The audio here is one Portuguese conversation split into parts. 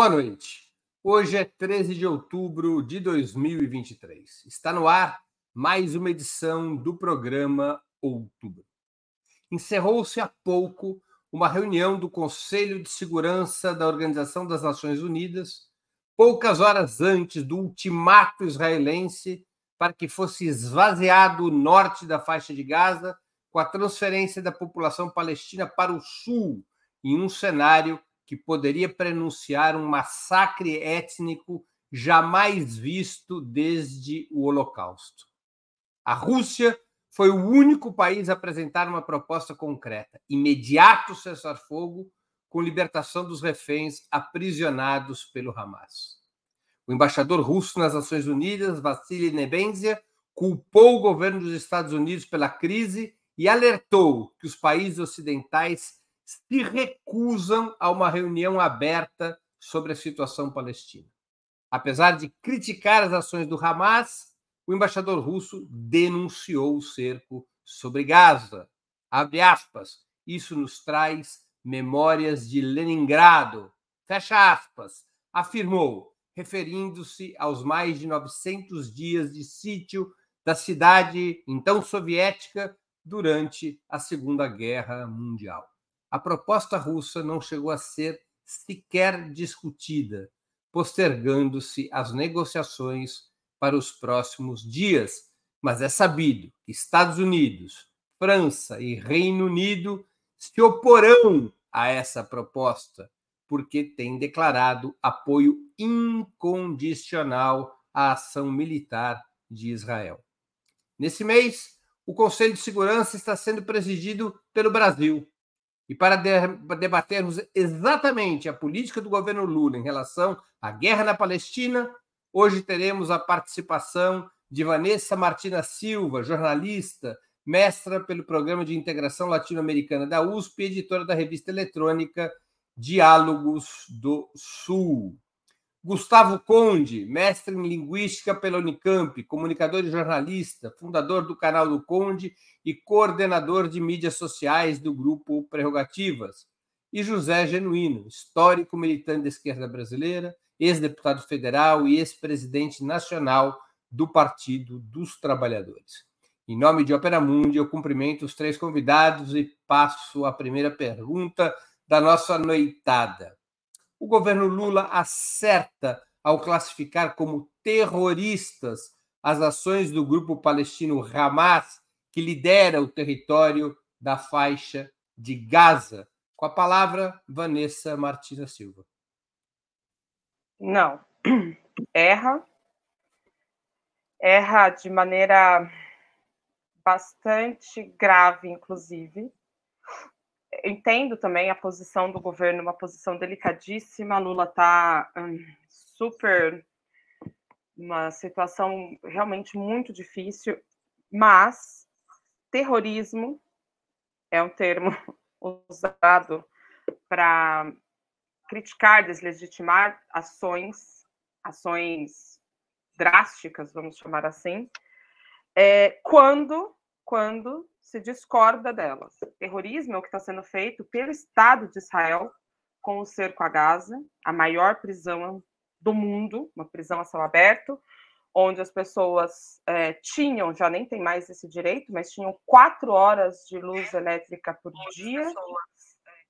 Boa noite. Hoje é 13 de outubro de 2023. Está no ar mais uma edição do programa Outubro. Encerrou-se há pouco uma reunião do Conselho de Segurança da Organização das Nações Unidas, poucas horas antes do ultimato israelense para que fosse esvaziado o norte da faixa de Gaza com a transferência da população palestina para o sul, em um cenário que poderia prenunciar um massacre étnico jamais visto desde o Holocausto. A Rússia foi o único país a apresentar uma proposta concreta: imediato cessar-fogo com libertação dos reféns aprisionados pelo Hamas. O embaixador russo nas Nações Unidas, Vassily Nebenzia, culpou o governo dos Estados Unidos pela crise e alertou que os países ocidentais se recusam a uma reunião aberta sobre a situação palestina. Apesar de criticar as ações do Hamas, o embaixador russo denunciou o cerco sobre Gaza. Abre aspas. Isso nos traz memórias de Leningrado. Fecha aspas. Afirmou, referindo-se aos mais de 900 dias de sítio da cidade então soviética durante a Segunda Guerra Mundial a proposta russa não chegou a ser sequer discutida, postergando-se as negociações para os próximos dias. Mas é sabido que Estados Unidos, França e Reino Unido se oporão a essa proposta, porque têm declarado apoio incondicional à ação militar de Israel. Nesse mês, o Conselho de Segurança está sendo presidido pelo Brasil, e para debatermos exatamente a política do governo Lula em relação à guerra na Palestina, hoje teremos a participação de Vanessa Martina Silva, jornalista, mestra pelo Programa de Integração Latino-Americana da USP e editora da revista eletrônica Diálogos do Sul. Gustavo Conde, mestre em Linguística pela Unicamp, comunicador e jornalista, fundador do canal do Conde e coordenador de mídias sociais do grupo Prerrogativas. E José Genuíno, histórico militante da esquerda brasileira, ex-deputado federal e ex-presidente nacional do Partido dos Trabalhadores. Em nome de Opera Mundi, eu cumprimento os três convidados e passo a primeira pergunta da nossa noitada o governo Lula acerta ao classificar como terroristas as ações do grupo palestino Hamas, que lidera o território da faixa de Gaza. Com a palavra, Vanessa Martina Silva. Não. Erra. Erra de maneira bastante grave, inclusive entendo também a posição do governo, uma posição delicadíssima. Lula está hum, super uma situação realmente muito difícil, mas terrorismo é um termo usado para criticar, deslegitimar ações, ações drásticas, vamos chamar assim, é, quando, quando se discorda delas. Terrorismo é o que está sendo feito pelo Estado de Israel com o cerco a Gaza, a maior prisão do mundo, uma prisão a céu aberto, onde as pessoas é, tinham, já nem tem mais esse direito, mas tinham quatro horas de luz elétrica por dia,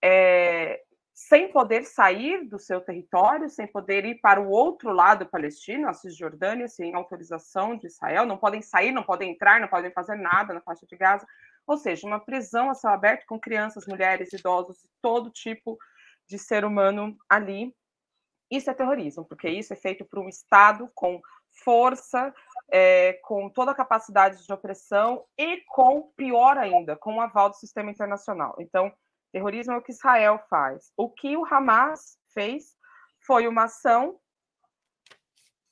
é, sem poder sair do seu território, sem poder ir para o outro lado palestino, a Cisjordânia, sem autorização de Israel, não podem sair, não podem entrar, não podem fazer nada na faixa de Gaza, ou seja, uma prisão a céu aberto com crianças, mulheres, idosos, todo tipo de ser humano ali. Isso é terrorismo, porque isso é feito por um Estado com força, é, com toda a capacidade de opressão e com, pior ainda, com o aval do sistema internacional. Então, Terrorismo é o que Israel faz. O que o Hamas fez foi uma ação.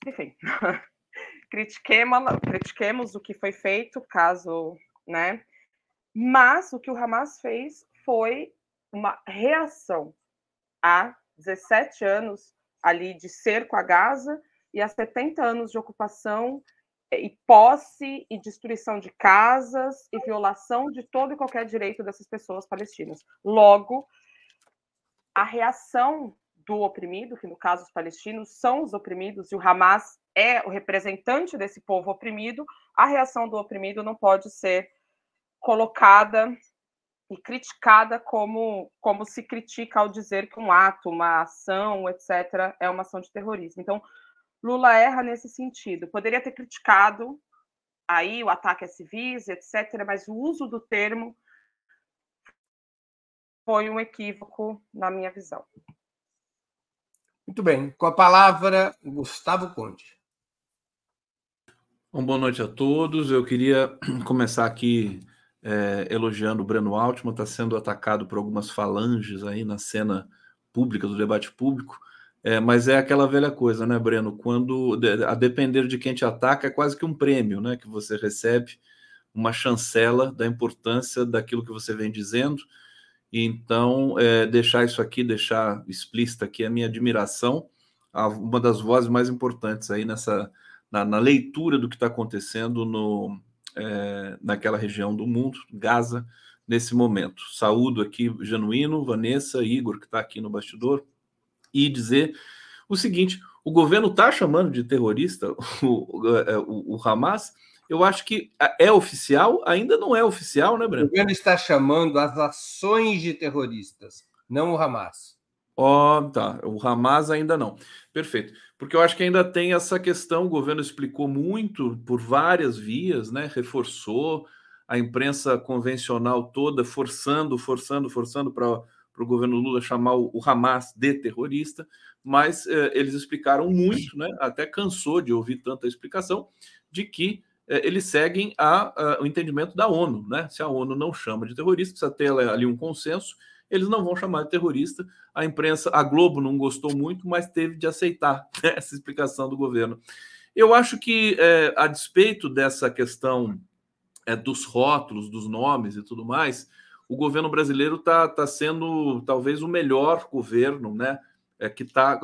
Enfim, critiquemos, critiquemos o que foi feito, caso. Né? Mas o que o Hamas fez foi uma reação a 17 anos ali de cerco a Gaza e a 70 anos de ocupação e posse e destruição de casas e violação de todo e qualquer direito dessas pessoas palestinas. Logo, a reação do oprimido, que no caso os palestinos são os oprimidos, e o Hamas é o representante desse povo oprimido, a reação do oprimido não pode ser colocada e criticada como, como se critica ao dizer que um ato, uma ação, etc., é uma ação de terrorismo. Então, Lula erra nesse sentido. Poderia ter criticado aí o ataque a civis, etc., mas o uso do termo foi um equívoco na minha visão. Muito bem. Com a palavra, Gustavo Conde. Bom, boa noite a todos. Eu queria começar aqui é, elogiando o Breno Altman, está sendo atacado por algumas falanges aí na cena pública, do debate público. É, mas é aquela velha coisa, né, Breno? Quando, a depender de quem te ataca, é quase que um prêmio, né? Que você recebe uma chancela da importância daquilo que você vem dizendo. Então, é, deixar isso aqui, deixar explícita aqui a minha admiração a uma das vozes mais importantes aí nessa na, na leitura do que está acontecendo no, é, naquela região do mundo, Gaza, nesse momento. Saúdo aqui Genuíno, Vanessa, Igor, que está aqui no bastidor, e dizer o seguinte: o governo está chamando de terrorista o, o, é, o Hamas eu acho que é oficial, ainda não é oficial, né, Breno? O governo está chamando as ações de terroristas, não o Hamas. Ó, oh, tá. O Hamas ainda não. Perfeito. Porque eu acho que ainda tem essa questão, o governo explicou muito por várias vias, né? Reforçou a imprensa convencional toda, forçando, forçando, forçando para o governo Lula chamar o, Hamas de terrorista, mas eh, eles explicaram muito, né? Até cansou de ouvir tanta explicação, de que é, eles seguem a, a, o entendimento da ONU, né? Se a ONU não chama de terrorista, precisa ter ali um consenso, eles não vão chamar de terrorista. A imprensa, a Globo não gostou muito, mas teve de aceitar né, essa explicação do governo. Eu acho que, é, a despeito dessa questão é, dos rótulos, dos nomes e tudo mais, o governo brasileiro está tá sendo talvez o melhor governo, né? É, que está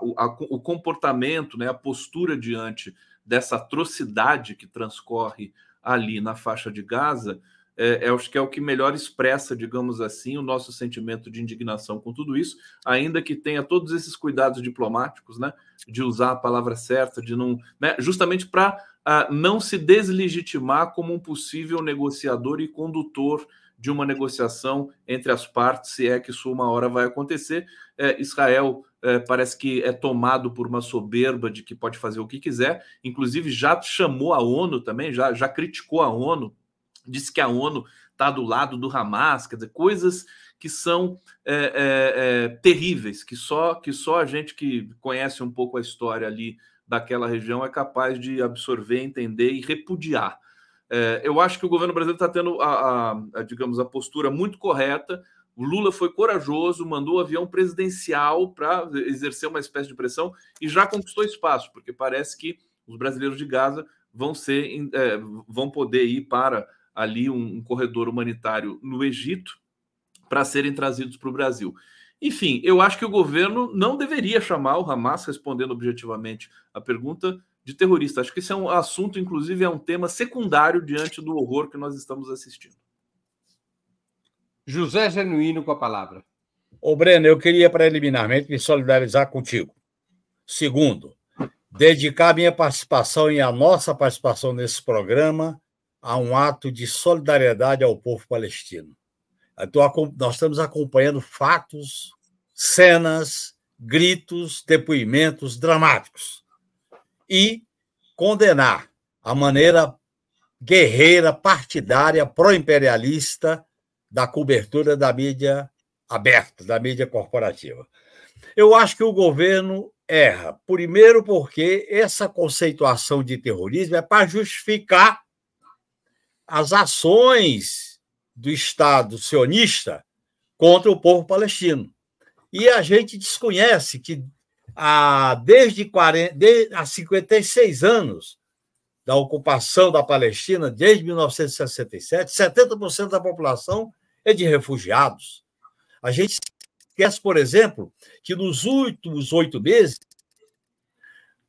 o comportamento, né, a postura diante dessa atrocidade que transcorre ali na faixa de Gaza, é, é, acho que é o que melhor expressa, digamos assim, o nosso sentimento de indignação com tudo isso, ainda que tenha todos esses cuidados diplomáticos, né, de usar a palavra certa, de não, né, justamente para uh, ah, não se deslegitimar como um possível negociador e condutor de uma negociação entre as partes, se é que isso uma hora vai acontecer. É, Israel é, parece que é tomado por uma soberba de que pode fazer o que quiser, inclusive já chamou a ONU também, já, já criticou a ONU, disse que a ONU está do lado do Hamas, quer dizer, coisas que são é, é, é, terríveis, que só, que só a gente que conhece um pouco a história ali daquela região é capaz de absorver, entender e repudiar. É, eu acho que o governo brasileiro está tendo, a, a, a, digamos, a postura muito correta. O Lula foi corajoso, mandou o avião presidencial para exercer uma espécie de pressão e já conquistou espaço, porque parece que os brasileiros de Gaza vão ser, é, vão poder ir para ali um, um corredor humanitário no Egito para serem trazidos para o Brasil. Enfim, eu acho que o governo não deveria chamar o Hamas, respondendo objetivamente a pergunta, de terrorista. Acho que esse é um assunto, inclusive, é um tema secundário diante do horror que nós estamos assistindo. José Genuíno com a palavra. Ô, Breno, eu queria preliminarmente me solidarizar contigo. Segundo, dedicar minha participação e a nossa participação nesse programa a um ato de solidariedade ao povo palestino. Nós estamos acompanhando fatos, cenas, gritos, depoimentos dramáticos e condenar a maneira guerreira, partidária, pró-imperialista da cobertura da mídia aberta, da mídia corporativa. Eu acho que o governo erra. Primeiro, porque essa conceituação de terrorismo é para justificar as ações do Estado sionista contra o povo palestino. E a gente desconhece que há, desde 40, de, há 56 anos da ocupação da Palestina, desde 1967, 70% da população é de refugiados. A gente esquece, por exemplo, que nos últimos oito meses,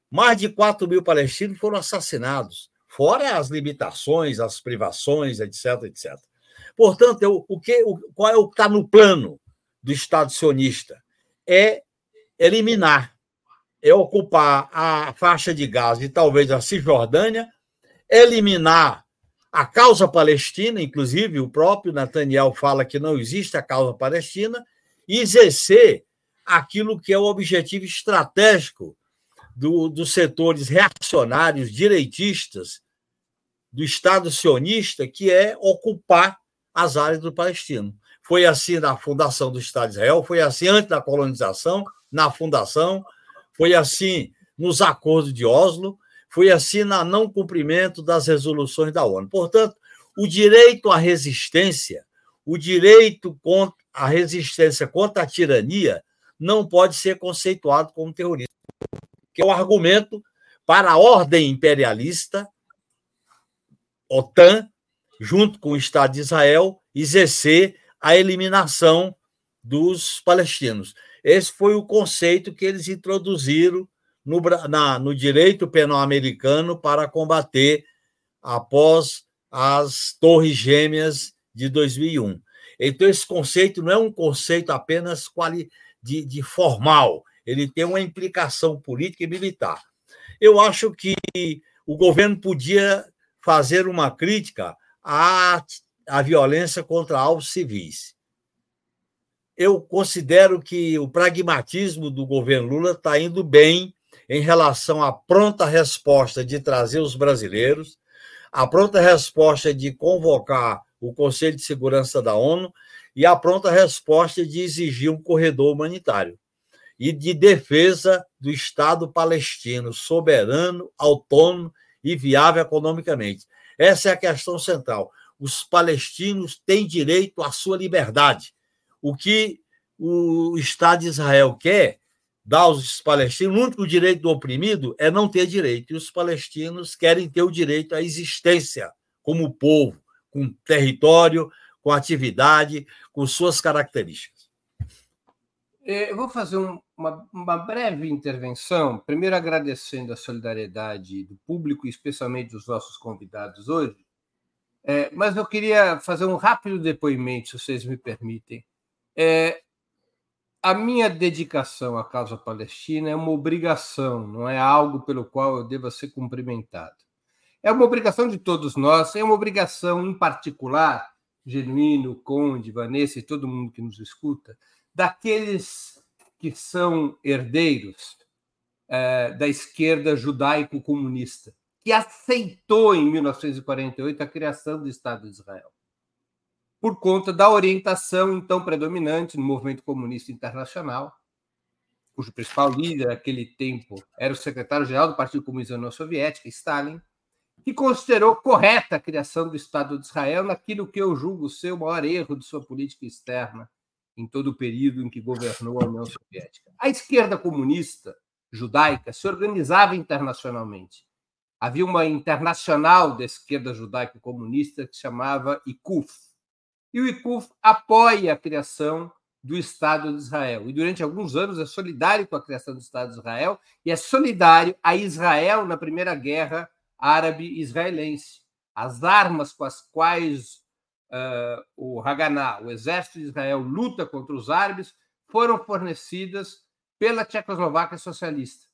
mais de 4 mil palestinos foram assassinados, fora as limitações, as privações, etc, etc. Portanto, o, o que, o, qual é o que está no plano do Estado sionista? É eliminar, é ocupar a faixa de Gaza e talvez a Cisjordânia, eliminar a causa palestina, inclusive o próprio Netanyahu fala que não existe a causa palestina, e exercer aquilo que é o objetivo estratégico do, dos setores reacionários, direitistas, do Estado sionista, que é ocupar as áreas do palestino. Foi assim na fundação do Estado de Israel, foi assim antes da colonização, na fundação, foi assim nos acordos de Oslo, foi assim no não cumprimento das resoluções da ONU. Portanto, o direito à resistência, o direito contra a resistência contra a tirania não pode ser conceituado como terrorismo, que é o argumento para a ordem imperialista, OTAN, junto com o Estado de Israel, exercer a eliminação dos palestinos. Esse foi o conceito que eles introduziram no, na, no direito penal americano para combater após as Torres Gêmeas de 2001. Então, esse conceito não é um conceito apenas quali, de, de formal, ele tem uma implicação política e militar. Eu acho que o governo podia fazer uma crítica à, à violência contra alvos civis eu considero que o pragmatismo do governo Lula está indo bem em relação à pronta resposta de trazer os brasileiros, a pronta resposta de convocar o Conselho de Segurança da ONU e a pronta resposta de exigir um corredor humanitário e de defesa do Estado palestino soberano, autônomo e viável economicamente. Essa é a questão central. Os palestinos têm direito à sua liberdade o que o Estado de Israel quer dar aos palestinos, o único direito do oprimido é não ter direito. E os palestinos querem ter o direito à existência como povo, com território, com atividade, com suas características. É, eu vou fazer um, uma, uma, breve intervenção, primeiro agradecendo a solidariedade do público, especialmente dos nossos convidados hoje, é, mas eu queria fazer um rápido depoimento, se vocês me permitem, é, a minha dedicação à causa palestina é uma obrigação, não é algo pelo qual eu deva ser cumprimentado. É uma obrigação de todos nós, é uma obrigação em particular, Genuíno, Conde, Vanessa e todo mundo que nos escuta, daqueles que são herdeiros é, da esquerda judaico-comunista, que aceitou em 1948 a criação do Estado de Israel por conta da orientação então predominante no movimento comunista internacional, cujo principal líder naquele tempo era o secretário-geral do Partido Comunista da União Soviética, Stalin, que considerou correta a criação do Estado de Israel naquilo que eu julgo ser o maior erro de sua política externa em todo o período em que governou a União Soviética. A esquerda comunista judaica se organizava internacionalmente. Havia uma internacional da esquerda judaico-comunista que se chamava ICUF, e o ICUF apoia a criação do Estado de Israel. E durante alguns anos é solidário com a criação do Estado de Israel e é solidário a Israel na Primeira Guerra Árabe-Israelense. As armas com as quais uh, o Haganah, o exército de Israel, luta contra os árabes, foram fornecidas pela Tchecoslováquia socialista,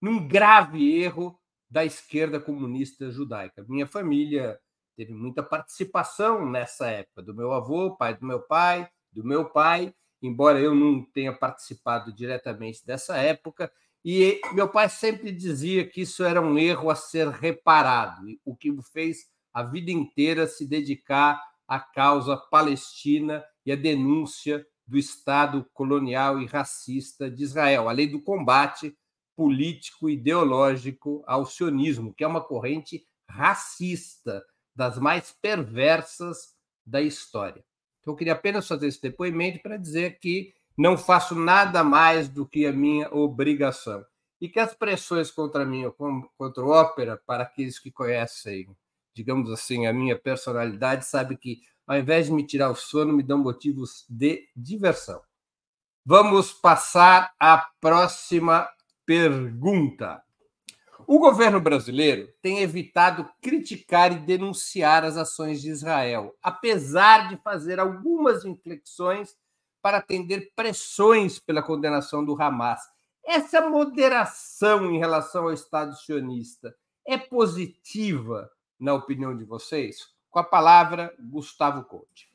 num grave erro da esquerda comunista judaica. Minha família teve muita participação nessa época, do meu avô, pai do meu pai, do meu pai, embora eu não tenha participado diretamente dessa época. E meu pai sempre dizia que isso era um erro a ser reparado, o que o fez a vida inteira se dedicar à causa palestina e à denúncia do Estado colonial e racista de Israel, além do combate político e ideológico ao sionismo, que é uma corrente racista das mais perversas da história. Então, eu queria apenas fazer esse depoimento para dizer que não faço nada mais do que a minha obrigação. E que as pressões contra mim, contra o ópera, para aqueles que conhecem, digamos assim, a minha personalidade, sabe que, ao invés de me tirar o sono, me dão motivos de diversão. Vamos passar à próxima pergunta. O governo brasileiro tem evitado criticar e denunciar as ações de Israel, apesar de fazer algumas inflexões para atender pressões pela condenação do Hamas. Essa moderação em relação ao Estado sionista é positiva, na opinião de vocês? Com a palavra, Gustavo Conte.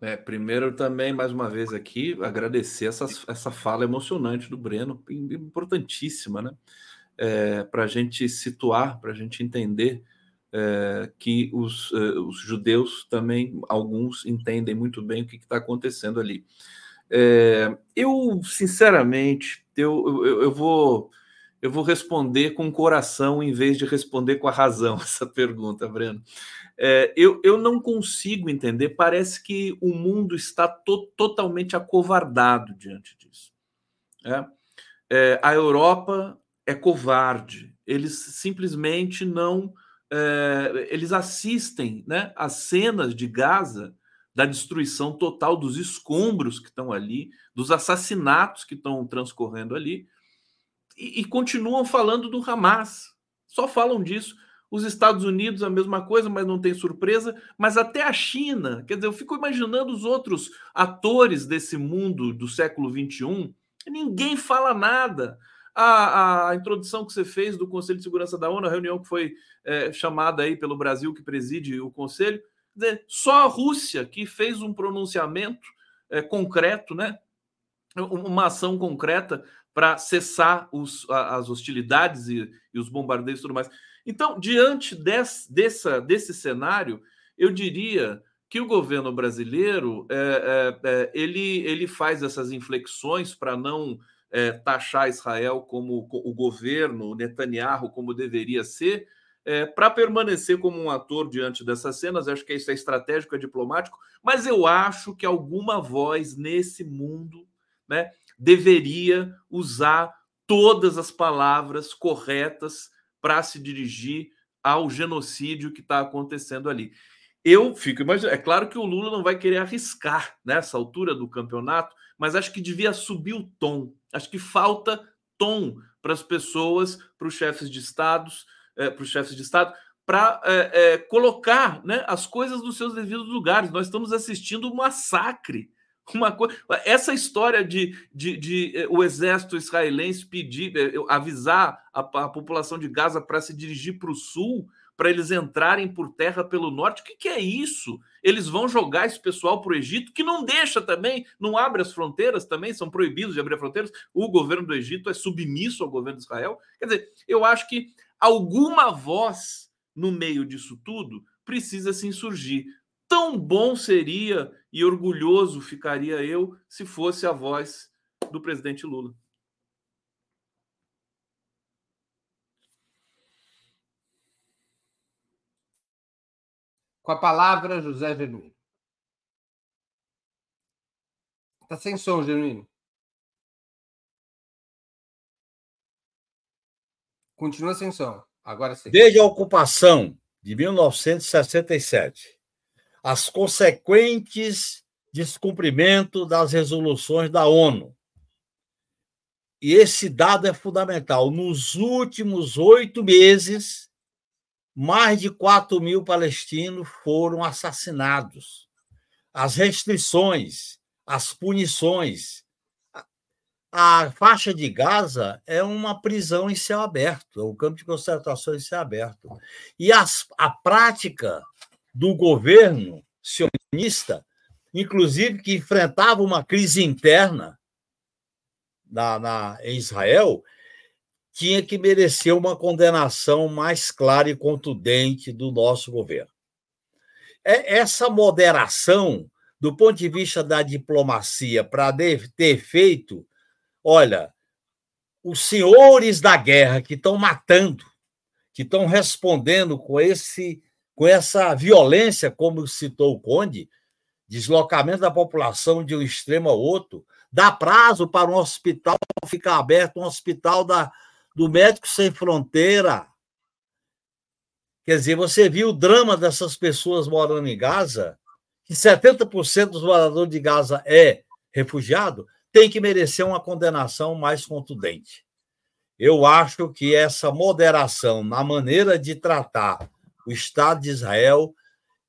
É, primeiro, também, mais uma vez aqui, agradecer essa, essa fala emocionante do Breno, importantíssima, né? É, para a gente situar, para a gente entender é, que os, é, os, judeus também, alguns, entendem muito bem o que está acontecendo ali. É, eu, sinceramente, eu, eu, eu, vou, eu vou responder com o coração em vez de responder com a razão essa pergunta, Breno. É, eu, eu não consigo entender. Parece que o mundo está to totalmente acovardado diante disso. É, a Europa é covarde. Eles simplesmente não. É, eles assistem né, às cenas de Gaza da destruição total dos escombros que estão ali, dos assassinatos que estão transcorrendo ali, e, e continuam falando do Hamas. Só falam disso. Os Estados Unidos, a mesma coisa, mas não tem surpresa. Mas até a China, quer dizer, eu fico imaginando os outros atores desse mundo do século XXI, ninguém fala nada. A, a, introdução que você fez do Conselho de Segurança da ONU, a reunião que foi é, chamada aí pelo Brasil, que preside o Conselho, só a Rússia que fez um pronunciamento é, concreto, né? uma ação concreta para cessar os, as hostilidades e, e os bombardeios e tudo mais. Então, diante desse, dessa, desse cenário, eu diria que o governo brasileiro é, é, é, ele, ele faz essas inflexões para não é, taxar Israel como o governo, Netanyahu, como deveria ser, é, para permanecer como um ator diante dessas cenas. Acho que isso é estratégico, é diplomático, mas eu acho que alguma voz nesse mundo né, deveria usar todas as palavras corretas para se dirigir ao genocídio que está acontecendo ali. Eu fico imaginando, é claro que o Lula não vai querer arriscar nessa altura do campeonato, mas acho que devia subir o tom. Acho que falta tom para as pessoas, para os chefes de estados, é, para os chefes de estado, para é, é, colocar né, as coisas nos seus devidos lugares. Nós estamos assistindo um massacre uma coisa, essa história de, de, de, eh, o exército israelense pedir, eh, avisar a, a população de Gaza para se dirigir para o sul, para eles entrarem por terra pelo norte, o que, que é isso? Eles vão jogar esse pessoal para o Egito, que não deixa também, não abre as fronteiras também, são proibidos de abrir fronteiras. O governo do Egito é submisso ao governo de Israel. Quer dizer, eu acho que alguma voz no meio disso tudo precisa se insurgir. Tão bom seria e orgulhoso ficaria eu se fosse a voz do presidente Lula. Com a palavra, José Genuíno. Está sem som, Genuíno. Continua sem som. Agora sim. Desde a ocupação de 1967 as consequentes descumprimento das resoluções da ONU. E esse dado é fundamental. Nos últimos oito meses, mais de 4 mil palestinos foram assassinados. As restrições, as punições. A faixa de Gaza é uma prisão em céu aberto, é um campo de concentração em céu aberto. E as, a prática do governo sionista, inclusive que enfrentava uma crise interna na, na, em Israel, tinha que merecer uma condenação mais clara e contundente do nosso governo. É, essa moderação, do ponto de vista da diplomacia, para ter feito, olha, os senhores da guerra que estão matando, que estão respondendo com esse com essa violência, como citou o Conde, deslocamento da população de um extremo ao outro, dá prazo para um hospital ficar aberto, um hospital da, do Médico Sem Fronteira. Quer dizer, você viu o drama dessas pessoas morando em Gaza, que 70% dos moradores de Gaza é refugiado, tem que merecer uma condenação mais contundente. Eu acho que essa moderação na maneira de tratar o Estado de Israel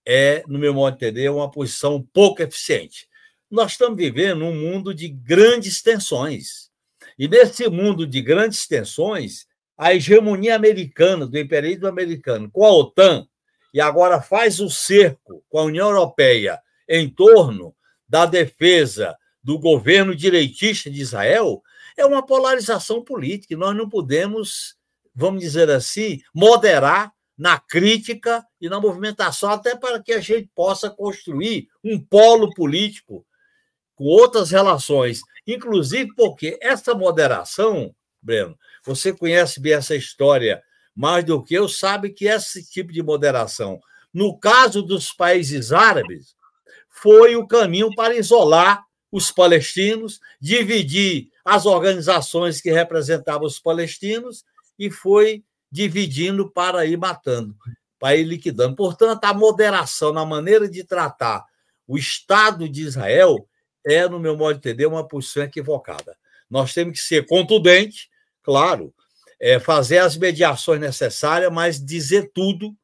é, no meu modo de entender, uma posição pouco eficiente. nós estamos vivendo um mundo de grandes tensões. E nesse mundo de grandes tensões, a hegemonia americana, do imperialismo americano, com a OTAN, e agora faz o cerco com a União Europeia em torno da defesa do governo direitista de Israel, é uma polarização política. E nós não podemos, vamos dizer assim, moderar na crítica e na movimentação, até para que a gente possa construir um polo político com outras relações, inclusive porque essa moderação, Breno, você conhece bem essa história mais do que eu, sabe que esse tipo de moderação, no caso dos países árabes, foi o caminho para isolar os palestinos, dividir as organizações que representavam os palestinos e foi dividindo para ir matando, para ir liquidando. Portanto, a moderação na maneira de tratar o Estado de Israel é, no meu modo de entender, uma posição equivocada. Nós temos que ser contundente, claro, é, fazer as mediações necessárias, mas dizer tudo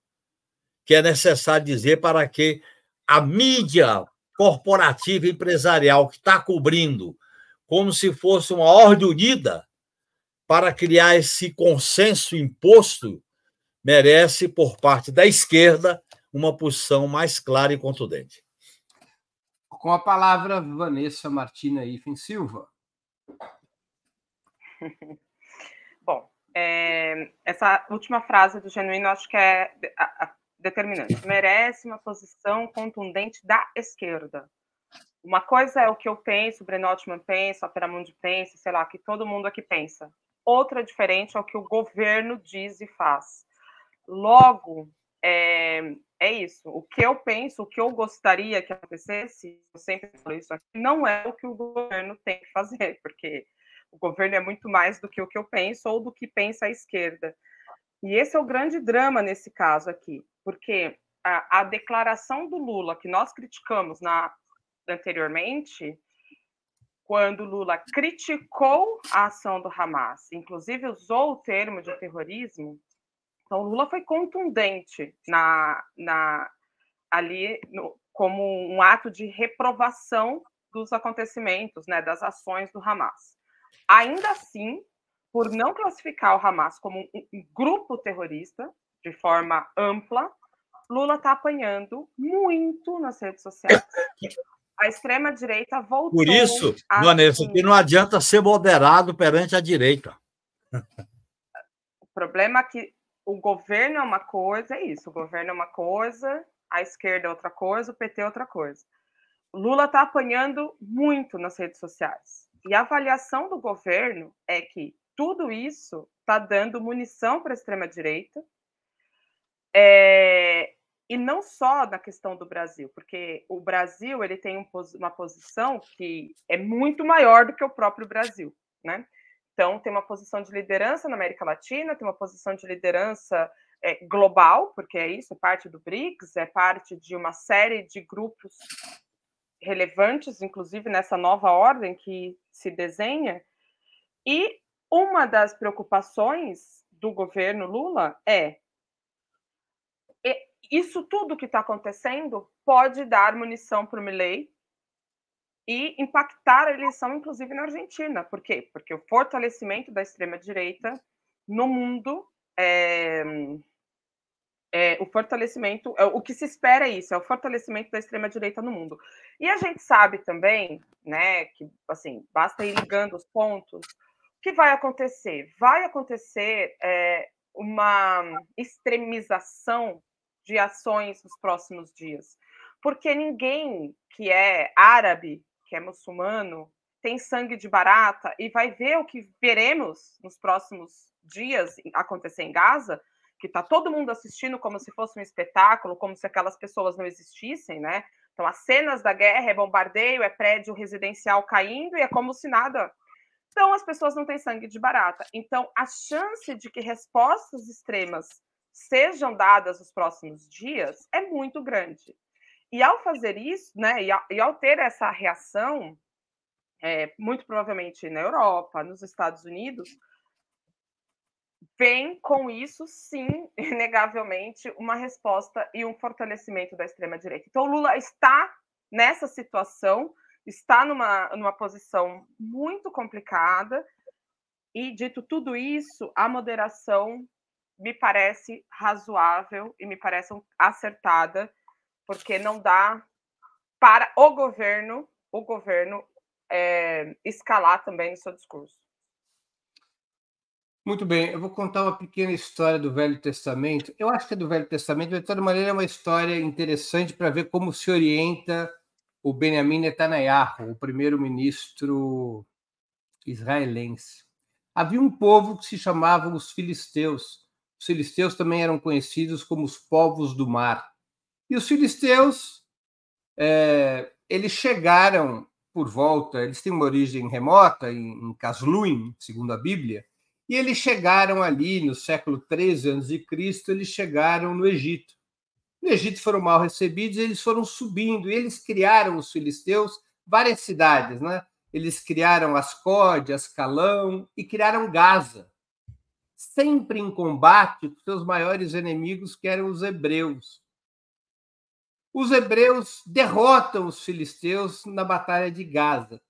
que é necessário dizer para que a mídia corporativa empresarial que está cobrindo como se fosse uma ordem unida para criar esse consenso imposto, merece, por parte da esquerda, uma posição mais clara e contundente. Com a palavra, Vanessa Martina Ifen Silva. Bom, é, essa última frase do Genuíno acho que é determinante. Merece uma posição contundente da esquerda. Uma coisa é o que eu penso, o Breno Altman pensa, a Peramundi pensa, sei lá, que todo mundo aqui pensa outra diferente ao que o governo diz e faz. Logo, é, é isso. O que eu penso, o que eu gostaria que acontecesse, eu sempre falo isso aqui, não é o que o governo tem que fazer, porque o governo é muito mais do que o que eu penso ou do que pensa a esquerda. E esse é o grande drama nesse caso aqui, porque a, a declaração do Lula, que nós criticamos na, anteriormente, quando Lula criticou a ação do Hamas, inclusive usou o termo de terrorismo, então Lula foi contundente na, na ali no, como um ato de reprovação dos acontecimentos, né, das ações do Hamas. Ainda assim, por não classificar o Hamas como um, grupo terrorista de forma ampla, Lula está apanhando muito nas redes sociais a extrema-direita voltou. Por isso, a... Vanessa, que não adianta ser moderado perante a direita. O problema é que o governo é uma coisa, é isso. O governo é uma coisa, a esquerda é outra coisa, o PT é outra coisa. Lula está apanhando muito nas redes sociais. E a avaliação do governo é que tudo isso está dando munição para a extrema-direita. É, e não só na questão do Brasil, porque o Brasil ele tem um, uma posição que é muito maior do que o próprio Brasil, né? Então tem uma posição de liderança na América Latina, tem uma posição de liderança é, global, porque é isso, é parte do BRICS, é parte de uma série de grupos relevantes, inclusive nessa nova ordem que se desenha. E uma das preocupações do governo Lula é isso tudo que está acontecendo pode dar munição para o Milley e impactar a eleição, inclusive na Argentina. Por quê? Porque o fortalecimento da extrema-direita no mundo é, é, o fortalecimento, é, o que se espera é isso, é o fortalecimento da extrema-direita no mundo. E a gente sabe também, né, que assim, basta ir ligando os pontos, o que vai acontecer? Vai acontecer é, uma extremização de ações nos próximos dias. Porque ninguém que é árabe, que é muçulmano, tem sangue de barata e vai ver o que veremos nos próximos dias acontecer em Gaza, que está todo mundo assistindo como se fosse um espetáculo, como se aquelas pessoas não existissem, né? Então, as cenas da guerra é bombardeio, é prédio residencial caindo e é como se nada. Então, as pessoas não têm sangue de barata. Então, a chance de que respostas extremas sejam dadas nos próximos dias é muito grande. E ao fazer isso, né, e ao, e ao ter essa reação, é, muito provavelmente na Europa, nos Estados Unidos, vem com isso, sim, inegavelmente, uma resposta e um fortalecimento da extrema-direita. Então, Lula está nessa situação, está numa, numa posição muito complicada. E, dito tudo isso, a moderação me parece razoável e me parece acertada, porque não dá para o governo, o governo é, escalar também o seu discurso. Muito bem, eu vou contar uma pequena história do Velho Testamento. Eu acho que é do Velho Testamento, de toda maneira é uma história interessante para ver como se orienta o Benjamin Netanyahu, o primeiro-ministro israelense. Havia um povo que se chamava os filisteus. Os filisteus também eram conhecidos como os povos do mar. E os filisteus, é, eles chegaram por volta, eles têm uma origem remota em, em Casluim, segundo a Bíblia, e eles chegaram ali no século 13 a.C., eles chegaram no Egito. No Egito foram mal recebidos, eles foram subindo, e eles criaram, os filisteus, várias cidades, né? Eles criaram Ascode, Ascalão e criaram Gaza, sempre em combate com seus maiores inimigos, que eram os hebreus. Os hebreus derrotam os filisteus na Batalha de Gaza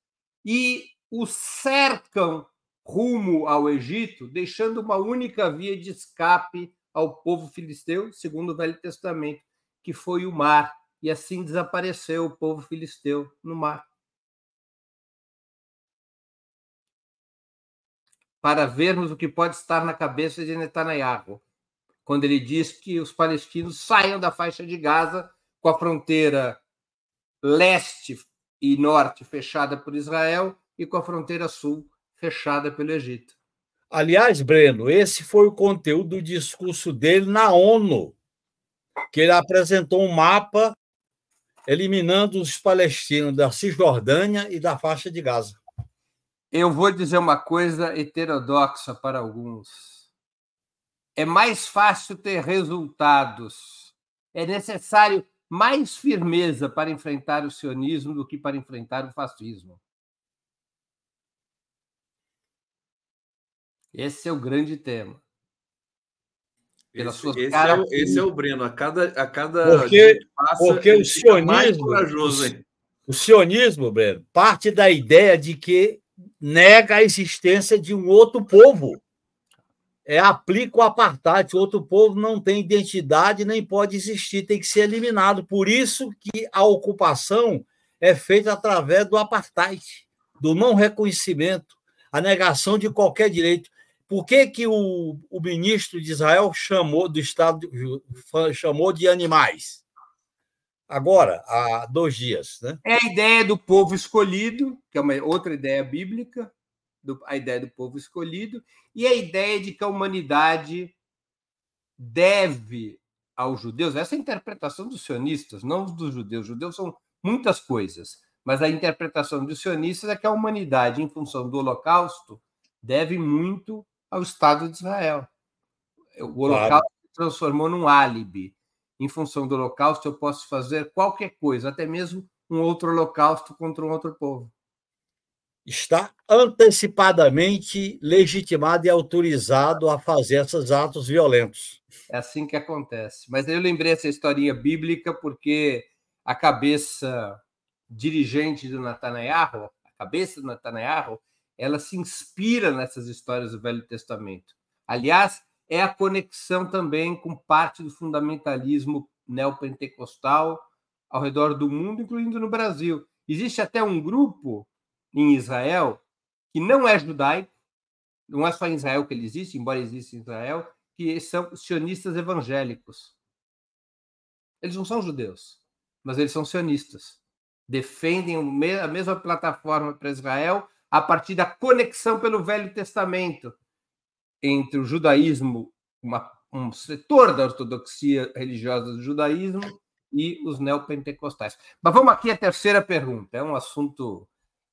e os cercam rumo ao Egito, deixando uma única via de escape ao povo filisteu, segundo o Velho Testamento, que foi o mar. E assim desapareceu o povo filisteu no mar. Para vermos o que pode estar na cabeça de Netanyahu, quando ele diz que os palestinos saiam da faixa de Gaza com a fronteira leste e norte fechada por Israel e com a fronteira sul fechada pelo Egito. Aliás, Breno, esse foi o conteúdo do discurso dele na ONU, que ele apresentou um mapa eliminando os palestinos da Cisjordânia e da faixa de Gaza. Eu vou dizer uma coisa heterodoxa para alguns. É mais fácil ter resultados. É necessário mais firmeza para enfrentar o sionismo do que para enfrentar o fascismo. Esse é o grande tema. Esse, esse, é o, esse, é o, Breno. A cada, a cada porque, passa, porque o sionismo, o, o sionismo, Breno, parte da ideia de que nega a existência de um outro povo é, aplica o apartheid. Outro povo não tem identidade nem pode existir, tem que ser eliminado. Por isso que a ocupação é feita através do apartheid, do não reconhecimento, a negação de qualquer direito. Por que, que o, o ministro de Israel chamou do Estado chamou de animais? Agora, há dois dias. Né? É a ideia do povo escolhido, que é uma outra ideia bíblica, do, a ideia do povo escolhido, e a ideia de que a humanidade deve aos judeus, essa é a interpretação dos sionistas, não dos judeus. Os judeus são muitas coisas, mas a interpretação dos sionistas é que a humanidade, em função do Holocausto, deve muito ao Estado de Israel. O Holocausto claro. se transformou num álibi. Em função do Holocausto, eu posso fazer qualquer coisa, até mesmo um outro Holocausto contra um outro povo está antecipadamente legitimado e autorizado a fazer esses atos violentos. É assim que acontece. Mas eu lembrei essa historinha bíblica porque a cabeça dirigente do Netanyahu, a cabeça do Netanyahu, ela se inspira nessas histórias do Velho Testamento. Aliás, é a conexão também com parte do fundamentalismo neopentecostal ao redor do mundo, incluindo no Brasil. Existe até um grupo em Israel, que não é judaico, não é só em Israel que ele existe, embora exista em Israel, que são sionistas evangélicos. Eles não são judeus, mas eles são sionistas. Defendem a mesma plataforma para Israel a partir da conexão pelo Velho Testamento entre o judaísmo, uma, um setor da ortodoxia religiosa do judaísmo, e os neopentecostais. Mas vamos aqui à terceira pergunta. É um assunto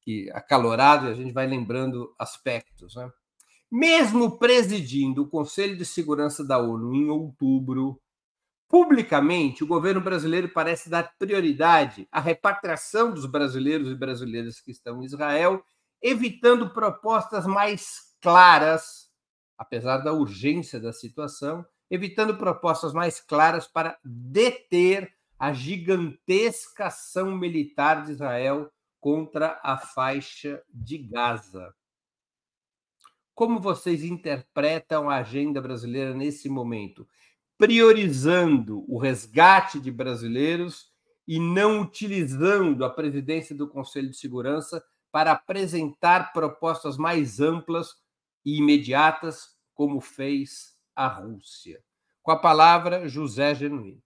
que acalorado e a gente vai lembrando aspectos. Né? Mesmo presidindo o Conselho de Segurança da ONU em outubro, publicamente o governo brasileiro parece dar prioridade à repatriação dos brasileiros e brasileiras que estão em Israel, evitando propostas mais claras, apesar da urgência da situação, evitando propostas mais claras para deter a gigantesca ação militar de Israel contra a faixa de Gaza. Como vocês interpretam a agenda brasileira nesse momento? Priorizando o resgate de brasileiros e não utilizando a presidência do Conselho de Segurança para apresentar propostas mais amplas e imediatas, como fez a Rússia. Com a palavra, José Genuíno.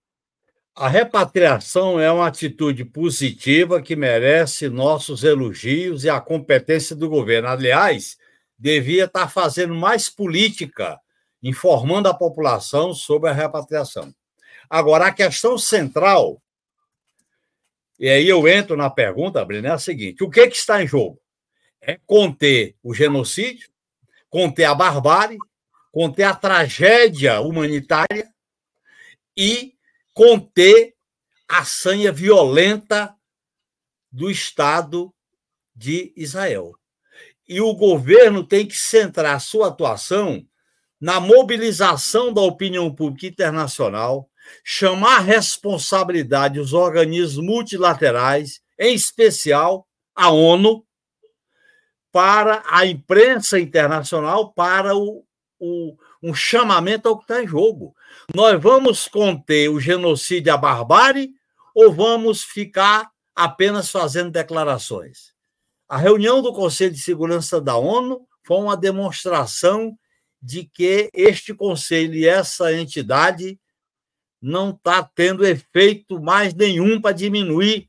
A repatriação é uma atitude positiva que merece nossos elogios e a competência do governo. Aliás, devia estar fazendo mais política, informando a população sobre a repatriação. Agora, a questão central, e aí eu entro na pergunta, Breno, é a seguinte: o que, que está em jogo? É conter o genocídio, conter a barbárie, conter a tragédia humanitária e conter a sanha violenta do Estado de Israel. E o governo tem que centrar sua atuação na mobilização da opinião pública internacional, chamar a responsabilidade os organismos multilaterais, em especial a ONU, para a imprensa internacional, para o, o, um chamamento ao que está em jogo. Nós vamos conter o genocídio a barbárie ou vamos ficar apenas fazendo declarações? A reunião do Conselho de Segurança da ONU foi uma demonstração de que este conselho e essa entidade não está tendo efeito mais nenhum para diminuir,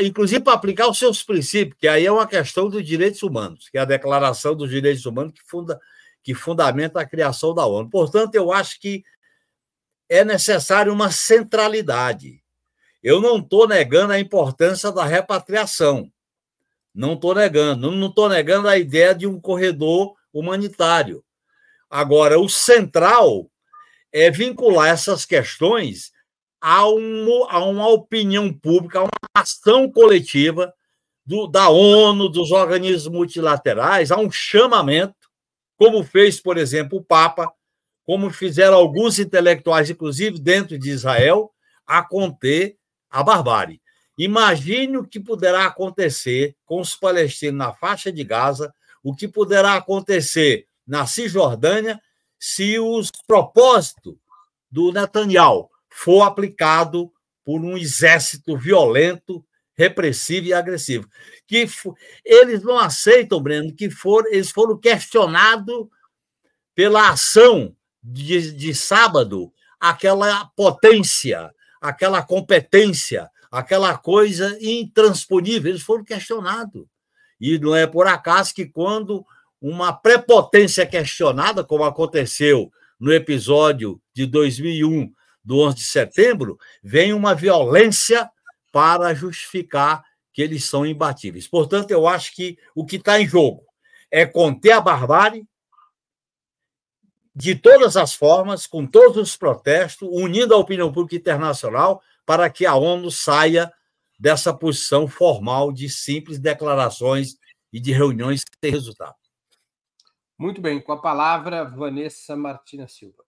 inclusive para aplicar os seus princípios, que aí é uma questão dos direitos humanos, que é a Declaração dos Direitos Humanos que funda que fundamenta a criação da ONU. Portanto, eu acho que é necessário uma centralidade. Eu não estou negando a importância da repatriação. Não estou negando. Não estou negando a ideia de um corredor humanitário. Agora, o central é vincular essas questões a, um, a uma opinião pública, a uma ação coletiva do, da ONU, dos organismos multilaterais, a um chamamento como fez, por exemplo, o Papa, como fizeram alguns intelectuais, inclusive dentro de Israel, a conter a barbárie. Imagine o que poderá acontecer com os palestinos na faixa de Gaza, o que poderá acontecer na Cisjordânia se os propósitos do Netanyahu for aplicado por um exército violento, repressivo e agressivo que eles não aceitam, Breno, que for, eles foram questionados pela ação de, de sábado, aquela potência, aquela competência, aquela coisa intransponível. Eles foram questionados. E não é por acaso que quando uma prepotência é questionada, como aconteceu no episódio de 2001 do 11 de setembro, vem uma violência para justificar que eles são imbatíveis. Portanto, eu acho que o que está em jogo é conter a barbárie de todas as formas, com todos os protestos, unindo a opinião pública internacional para que a ONU saia dessa posição formal de simples declarações e de reuniões sem resultado. Muito bem, com a palavra, Vanessa Martina Silva.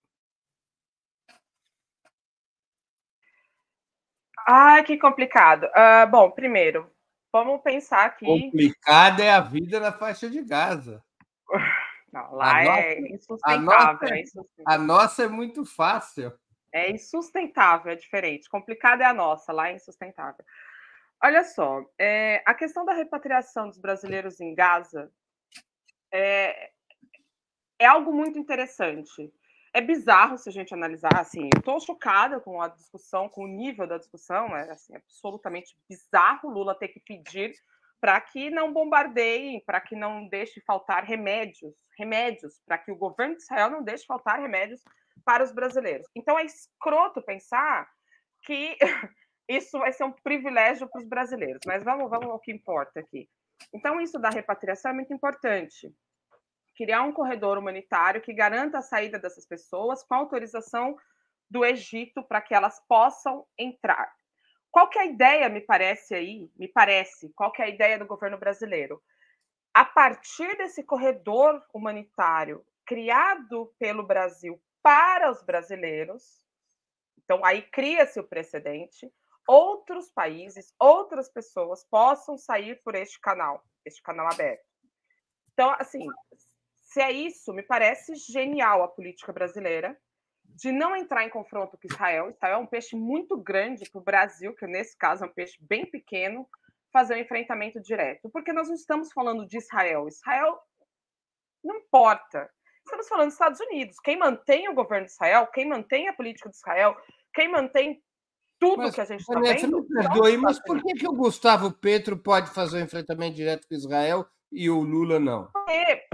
Ai, que complicado. Uh, bom, primeiro, Vamos pensar aqui. Complicada é a vida na faixa de Gaza. Não, lá é nossa, insustentável, a nossa, é insustentável. A nossa é muito fácil. É insustentável, é diferente. Complicada é a nossa, lá é insustentável. Olha só, é, a questão da repatriação dos brasileiros em Gaza é, é algo muito interessante é bizarro se a gente analisar, assim, eu estou chocada com a discussão, com o nível da discussão, é assim, absolutamente bizarro Lula ter que pedir para que não bombardeiem, para que não deixe faltar remédios, remédios, para que o governo de Israel não deixe faltar remédios para os brasileiros. Então é escroto pensar que isso vai ser um privilégio para os brasileiros, mas vamos, vamos ao que importa aqui. Então isso da repatriação é muito importante criar um corredor humanitário que garanta a saída dessas pessoas com autorização do Egito para que elas possam entrar. Qual que é a ideia, me parece aí, me parece, qual que é a ideia do governo brasileiro? A partir desse corredor humanitário criado pelo Brasil para os brasileiros, então aí cria-se o precedente, outros países, outras pessoas possam sair por este canal, este canal aberto. Então, assim, se é isso, me parece genial a política brasileira de não entrar em confronto com Israel. Israel é um peixe muito grande para o Brasil, que nesse caso é um peixe bem pequeno, fazer um enfrentamento direto. Porque nós não estamos falando de Israel. Israel não importa. Estamos falando dos Estados Unidos. Quem mantém o governo de Israel, quem mantém a política de Israel, quem mantém tudo mas, que a gente está vendo. Me perdoe, mas por que, que o Gustavo Petro pode fazer o um enfrentamento direto com Israel e o Lula não? Porque,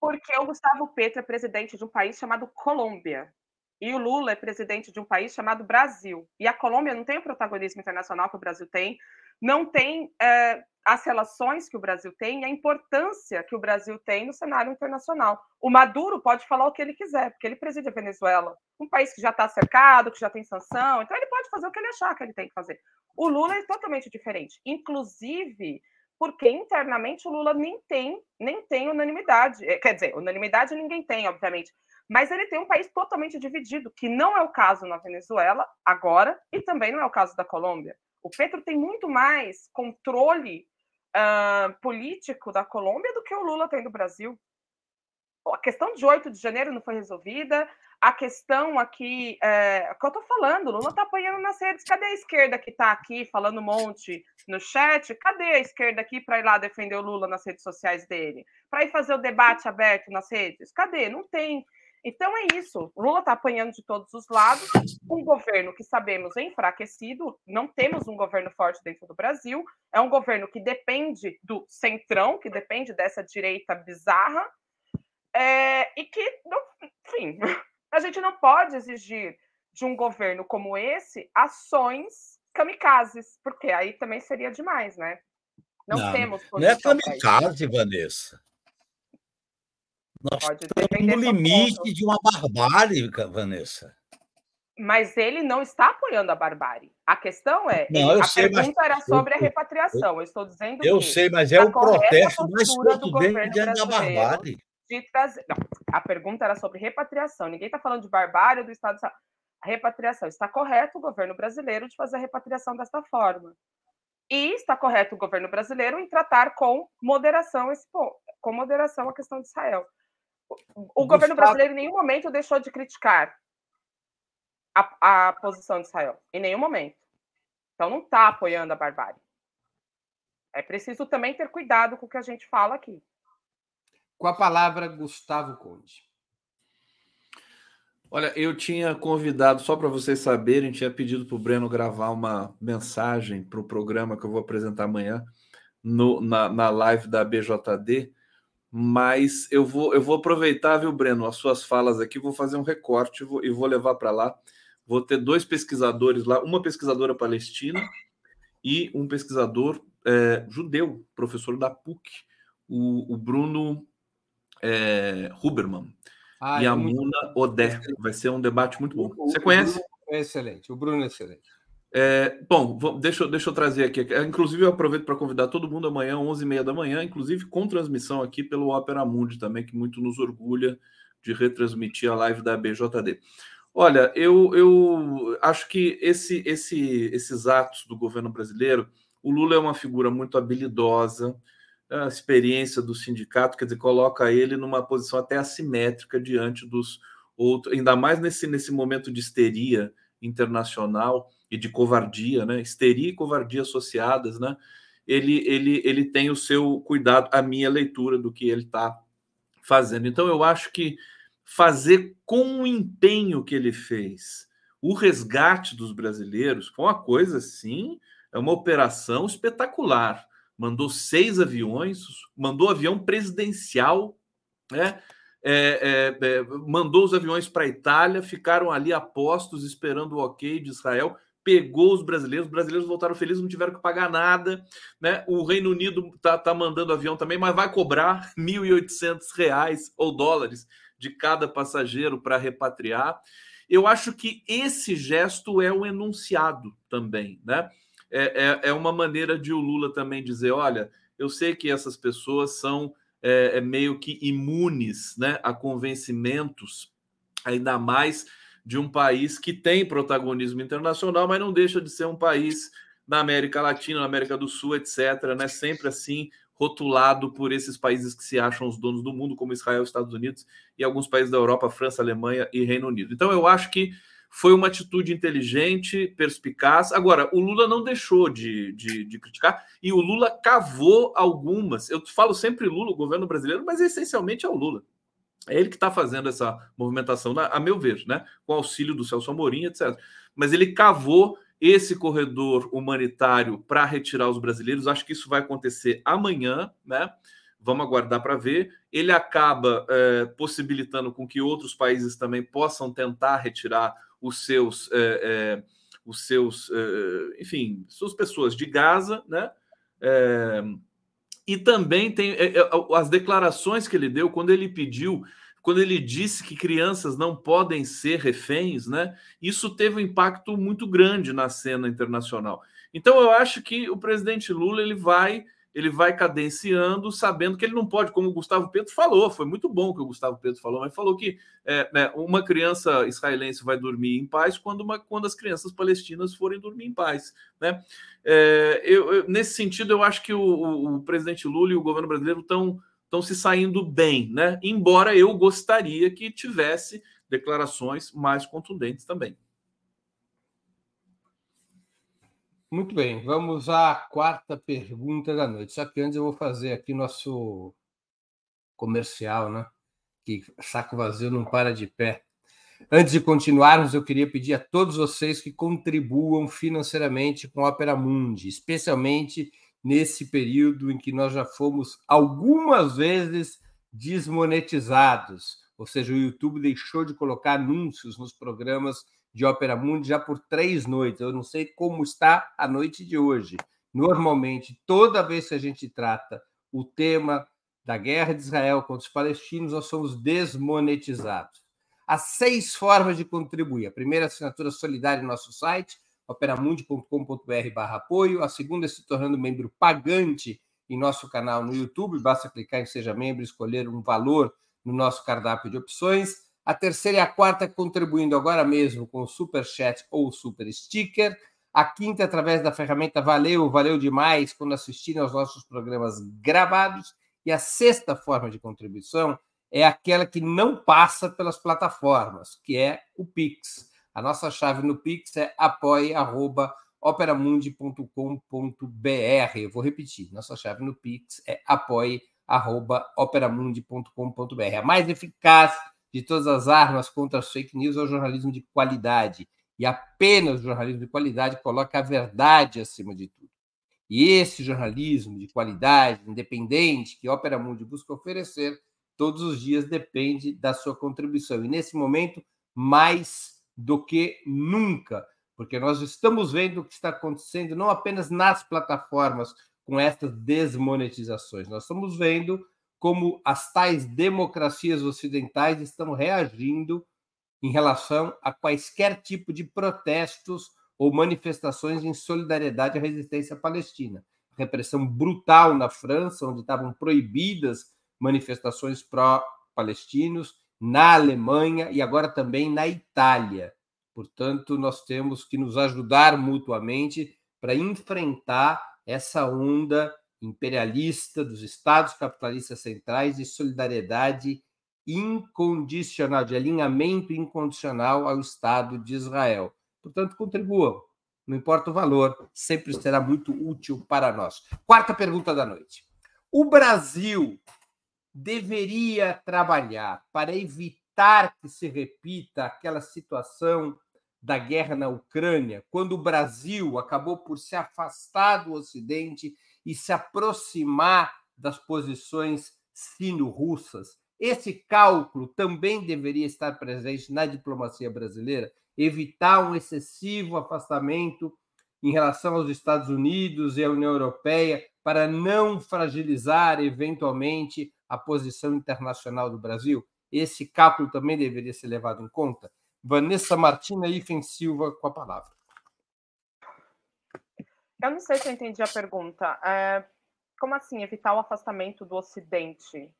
porque o Gustavo Petro é presidente de um país chamado Colômbia. E o Lula é presidente de um país chamado Brasil. E a Colômbia não tem o protagonismo internacional que o Brasil tem, não tem é, as relações que o Brasil tem e a importância que o Brasil tem no cenário internacional. O Maduro pode falar o que ele quiser, porque ele preside a Venezuela, um país que já está cercado, que já tem sanção, então ele pode fazer o que ele achar que ele tem que fazer. O Lula é totalmente diferente, inclusive porque internamente o Lula nem tem, nem tem unanimidade. Eh, quer dizer, unanimidade ninguém tem, obviamente, mas ele tem um país totalmente dividido, que não é o caso na Venezuela agora e também não é o caso da Colômbia. O Petro tem muito mais controle uh, político da Colômbia do que o Lula tem do Brasil. A questão de 8 de janeiro não foi resolvida. A questão aqui, é, que eu estou falando, Lula está apanhando nas redes. Cadê a esquerda que está aqui falando um monte no chat? Cadê a esquerda aqui para ir lá defender o Lula nas redes sociais dele? Para ir fazer o debate aberto nas redes? Cadê? Não tem. Então é isso. Lula está apanhando de todos os lados. Um governo que sabemos é enfraquecido. Não temos um governo forte dentro do Brasil. É um governo que depende do centrão, que depende dessa direita bizarra. É, e que, enfim, a gente não pode exigir de um governo como esse ações kamikazes, porque aí também seria demais, né? Não, não temos. Não é kamikaze, Vanessa. Nós Pode estamos no limite de uma barbárie, Vanessa. Mas ele não está apoiando a barbárie. A questão é, não, ele, a sei, pergunta era sobre a repatriação. Eu, estou dizendo Eu sei, mas é o protesto mais contundente diante da barbárie. De trazer... Não, a pergunta era sobre repatriação. Ninguém está falando de barbárie do Estado. A repatriação. Está correto o governo brasileiro de fazer a repatriação desta forma. E está correto o governo brasileiro em tratar com moderação esse ponto, com moderação a questão de Israel. O, governo brasileiro em nenhum momento deixou de criticar a, a posição de Israel. Em nenhum momento. Então não está apoiando a barbárie. É preciso também ter cuidado com o que a gente fala aqui. Com a palavra, Gustavo Conde. Olha, eu tinha convidado, só para vocês saberem, tinha pedido para o Breno gravar uma mensagem para o programa que eu vou apresentar amanhã no, na, na live da BJD mas eu vou, eu vou aproveitar, viu, Breno, as suas falas aqui, vou fazer um recorte vou, e vou levar para lá. Vou ter dois pesquisadores lá, uma pesquisadora palestina e um pesquisador é, judeu, professor da PUC, o, o Bruno é, Huberman ah, e a Muna Odé. Vai ser um debate muito bom. Você conhece? É excelente, o Bruno é excelente. É, bom, deixa, deixa eu trazer aqui. É, inclusive, eu aproveito para convidar todo mundo amanhã, 11h30 da manhã, inclusive com transmissão aqui pelo Opera Mundi também, que muito nos orgulha de retransmitir a live da BJD. Olha, eu, eu acho que esse, esse, esses atos do governo brasileiro, o Lula é uma figura muito habilidosa, a experiência do sindicato, quer dizer, coloca ele numa posição até assimétrica diante dos outros, ainda mais nesse, nesse momento de histeria internacional e de covardia, né? Histeria e covardia associadas, né? Ele, ele, ele tem o seu cuidado, a minha leitura do que ele está fazendo. Então, eu acho que fazer com o empenho que ele fez o resgate dos brasileiros foi uma coisa assim, é uma operação espetacular. Mandou seis aviões, mandou avião presidencial, né? É, é, é, mandou os aviões para a Itália, ficaram ali a postos esperando o ok de Israel pegou os brasileiros, os brasileiros voltaram felizes, não tiveram que pagar nada, né? O Reino Unido tá, tá mandando avião também, mas vai cobrar R$ 1.800 ou dólares de cada passageiro para repatriar. Eu acho que esse gesto é o enunciado também, né? É, é, é, uma maneira de o Lula também dizer: olha, eu sei que essas pessoas são é, é meio que imunes né, a convencimentos, ainda mais de um país que tem protagonismo internacional, mas não deixa de ser um país na América Latina, na América do Sul, etc. Né? Sempre assim rotulado por esses países que se acham os donos do mundo, como Israel, Estados Unidos e alguns países da Europa, França, Alemanha e Reino Unido. Então, eu acho que foi uma atitude inteligente, perspicaz. Agora, o Lula não deixou de, de, de, criticar e o Lula cavou algumas. Eu falo sempre Lula, o governo brasileiro, mas essencialmente é o Lula. É ele que está fazendo essa movimentação, a meu ver, né? com auxílio do Celso Amorim, etc. Mas ele cavou esse corredor humanitário para retirar os brasileiros. Acho que isso vai acontecer amanhã, né? Vamos aguardar para ver. Ele acaba é, possibilitando com que outros países também possam tentar retirar os seus, é, é, os seus, é, enfim, suas pessoas de Gaza, né? E também tem as declarações que ele deu quando ele pediu quando ele disse que crianças não podem ser reféns, né? Isso teve um impacto muito grande na cena internacional. Então eu acho que o presidente Lula ele vai ele vai cadenciando, sabendo que ele não pode, como o Gustavo Pedro falou, foi muito bom que o Gustavo Pedro falou, mas falou que é, né, uma criança israelense vai dormir em paz quando, uma, quando as crianças palestinas forem dormir em paz. Né? É, eu, eu, nesse sentido, eu acho que o, o, o presidente Lula e o governo brasileiro estão estão se saindo bem, né? Embora eu gostaria que tivesse declarações mais contundentes também. Muito bem, vamos à quarta pergunta da noite. Só que antes eu vou fazer aqui nosso comercial, né? Que saco vazio não para de pé. Antes de continuarmos, eu queria pedir a todos vocês que contribuam financeiramente com a Opera Mundi, especialmente nesse período em que nós já fomos algumas vezes desmonetizados, ou seja, o YouTube deixou de colocar anúncios nos programas de Ópera Mundi já por três noites. Eu não sei como está a noite de hoje. Normalmente, toda vez que a gente trata o tema da guerra de Israel contra os palestinos, nós somos desmonetizados. Há seis formas de contribuir. A primeira assinatura solidária no nosso site, operamundi.com.br barra apoio. A segunda é se tornando membro pagante em nosso canal no YouTube. Basta clicar em Seja Membro e escolher um valor no nosso cardápio de opções. A terceira e a quarta contribuindo agora mesmo com o Super Chat ou Super Sticker. A quinta através da ferramenta Valeu, valeu demais quando assistirem aos nossos programas gravados. E a sexta forma de contribuição é aquela que não passa pelas plataformas, que é o Pix. A nossa chave no Pix é apoie.operamundi.com.br. Eu vou repetir, nossa chave no Pix é apoie.operamundi.com.br. A mais eficaz de todas as armas contra as fake news é o jornalismo de qualidade. E apenas o jornalismo de qualidade coloca a verdade acima de tudo. E esse jornalismo de qualidade, independente, que Opera Mundi busca oferecer, todos os dias depende da sua contribuição. E nesse momento, mais do que nunca, porque nós estamos vendo o que está acontecendo não apenas nas plataformas com essas desmonetizações, nós estamos vendo como as tais democracias ocidentais estão reagindo em relação a quaisquer tipo de protestos ou manifestações em solidariedade à resistência palestina. Repressão brutal na França, onde estavam proibidas manifestações pró-palestinos, na Alemanha e agora também na Itália. Portanto, nós temos que nos ajudar mutuamente para enfrentar essa onda imperialista dos estados capitalistas centrais de solidariedade incondicional, de alinhamento incondicional ao Estado de Israel. Portanto, contribuam. Não importa o valor, sempre será muito útil para nós. Quarta pergunta da noite. O Brasil deveria trabalhar para evitar que se repita aquela situação da guerra na Ucrânia, quando o Brasil acabou por se afastar do Ocidente e se aproximar das posições sino-russas. Esse cálculo também deveria estar presente na diplomacia brasileira, evitar um excessivo afastamento em relação aos Estados Unidos e à União Europeia, para não fragilizar eventualmente a posição internacional do Brasil? Esse cálculo também deveria ser levado em conta? Vanessa Martina Ifen Silva com a palavra. Eu não sei se eu entendi a pergunta. É, como assim evitar o afastamento do Ocidente?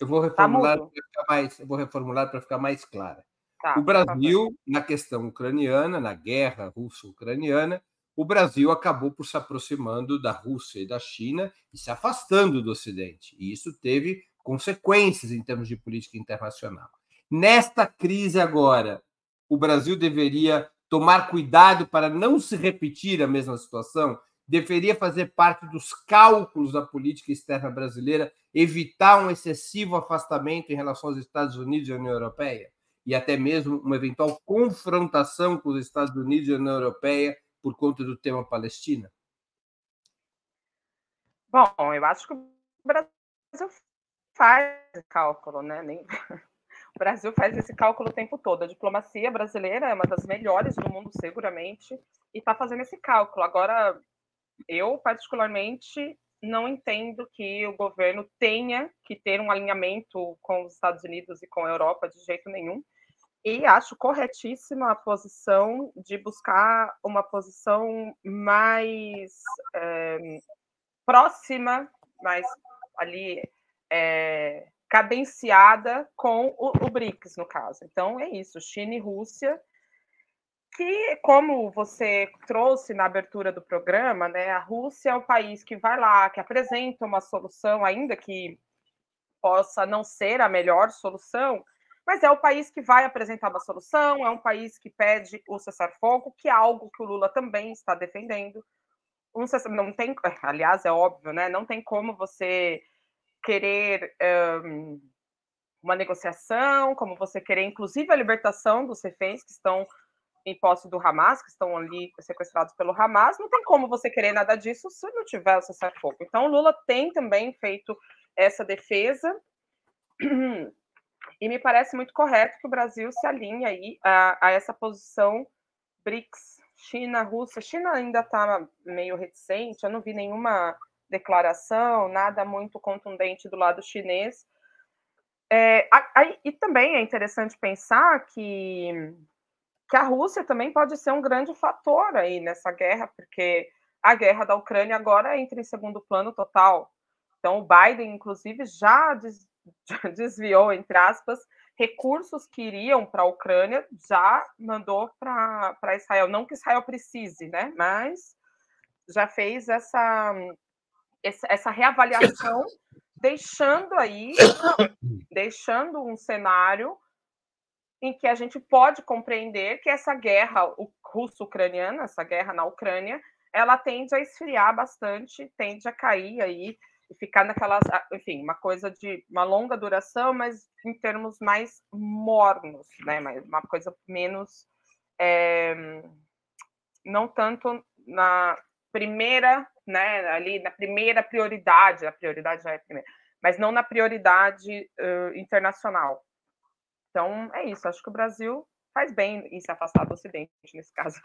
Eu vou tá reformular tá para ficar mais, eu vou reformular para ficar mais clara. Tá, o Brasil, na questão ucraniana, na guerra russo-ucraniana, o Brasil acabou por se aproximando da Rússia e da China e se afastando do Ocidente. E isso teve consequências em termos de política internacional. Nesta crise agora, o Brasil deveria tomar cuidado para não se repetir a mesma situação? Deveria fazer parte dos cálculos da política externa brasileira evitar um excessivo afastamento em relação aos Estados Unidos e à União Europeia? e até mesmo uma eventual confrontação com os Estados Unidos e a União Europeia por conta do tema Palestina? Bom, eu acho que o Brasil faz cálculo, né? Nem... Brasil faz esse cálculo o tempo todo. A diplomacia brasileira é uma das melhores do mundo, seguramente, e está fazendo esse cálculo. Agora, eu, particularmente, não entendo que o governo tenha que ter um alinhamento com os Estados Unidos e com a Europa de jeito nenhum. E acho corretíssima a posição de buscar uma posição mais é, próxima, mais ali é, cadenciada com o, o, BRICS, no caso. Então é isso, China e Rússia, que, como você trouxe na abertura do programa, né, a Rússia é o país que vai lá, que apresenta uma solução, ainda que possa não ser a melhor solução, mas é o país que vai apresentar uma solução, é um país que pede o cessar-fogo, que é algo que o Lula também está defendendo. Um cessar, não tem, aliás, é óbvio, né? Não tem como você querer um, uma negociação, como você querer, inclusive, a libertação dos reféns que estão em posse do Hamas, que estão ali sequestrados pelo Hamas, não tem como você querer nada disso se não tiver o cessar-fogo. Então, Lula tem também feito essa defesa. E me parece muito correto que o Brasil se alinhe aí a, a essa posição BRICS, China, Rússia. China ainda está meio reticente, eu não vi nenhuma declaração, nada muito contundente do lado chinês. É, e também é interessante pensar que, que a Rússia também pode ser um grande fator aí nessa guerra, porque a guerra da Ucrânia agora entra em segundo plano total. Então, o Biden, inclusive, já desviou, entre aspas, recursos que iriam para a Ucrânia, já mandou para Israel. Não que Israel precise, né? Mas já fez essa, essa reavaliação, deixando aí, deixando um cenário em que a gente pode compreender que essa guerra russo-ucraniana, essa guerra na Ucrânia, ela tende a esfriar bastante, tende a cair aí e ficar naquelas, enfim, uma coisa de uma longa duração, mas em termos mais mornos, né? Uma coisa menos. É, não tanto na primeira, né? Ali na primeira prioridade, a prioridade já é a primeira, mas não na prioridade uh, internacional. Então, é isso. Acho que o Brasil faz bem em se afastar do Ocidente, nesse caso.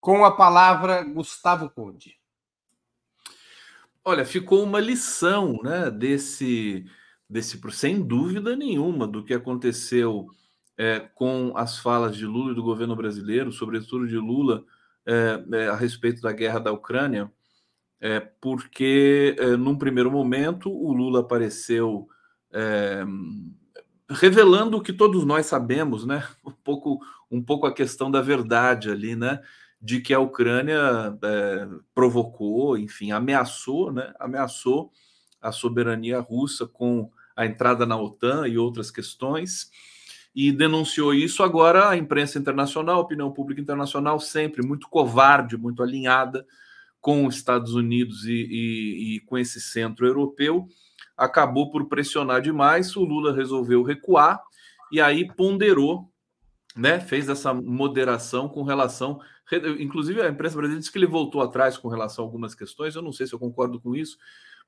Com a palavra, Gustavo Conde. Olha, ficou uma lição, né, desse, desse, sem dúvida nenhuma, do que aconteceu é, com as falas de Lula e do governo brasileiro, sobretudo de Lula, a respeito da guerra da Ucrânia, é, porque num primeiro momento o Lula apareceu revelando o que todos nós sabemos, né? Um pouco, um pouco a questão da verdade ali, né? de que a Ucrânia é, provocou, enfim, ameaçou, né, ameaçou a soberania russa com a entrada na OTAN e outras questões, e denunciou isso. Agora, a imprensa internacional, a opinião pública internacional, sempre muito covarde, muito alinhada com os Estados Unidos e, e, e com esse centro europeu, acabou por pressionar demais. O Lula resolveu recuar e aí ponderou né, fez essa moderação com relação. Inclusive, a imprensa brasileira disse que ele voltou atrás com relação a algumas questões. Eu não sei se eu concordo com isso,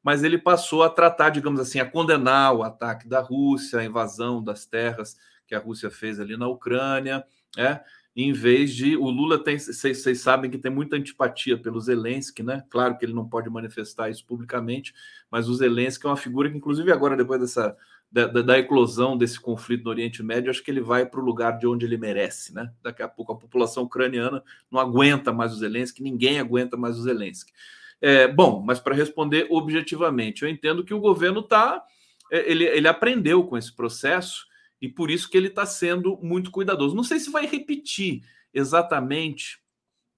mas ele passou a tratar, digamos assim, a condenar o ataque da Rússia, a invasão das terras que a Rússia fez ali na Ucrânia, né? Em vez de o Lula tem, vocês sabem que tem muita antipatia pelo Zelensky, né? Claro que ele não pode manifestar isso publicamente, mas o Zelensky é uma figura que, inclusive, agora, depois dessa da, da, da, eclosão desse conflito no Oriente Médio, acho que ele vai para o lugar de onde ele merece, né? Daqui a pouco a população ucraniana não aguenta mais o Zelensky, ninguém aguenta mais o Zelensky. É, bom, mas para responder objetivamente, eu entendo que o governo está, é, ele, ele aprendeu com esse processo E por isso que ele está sendo muito cuidadoso. Não sei se vai repetir exatamente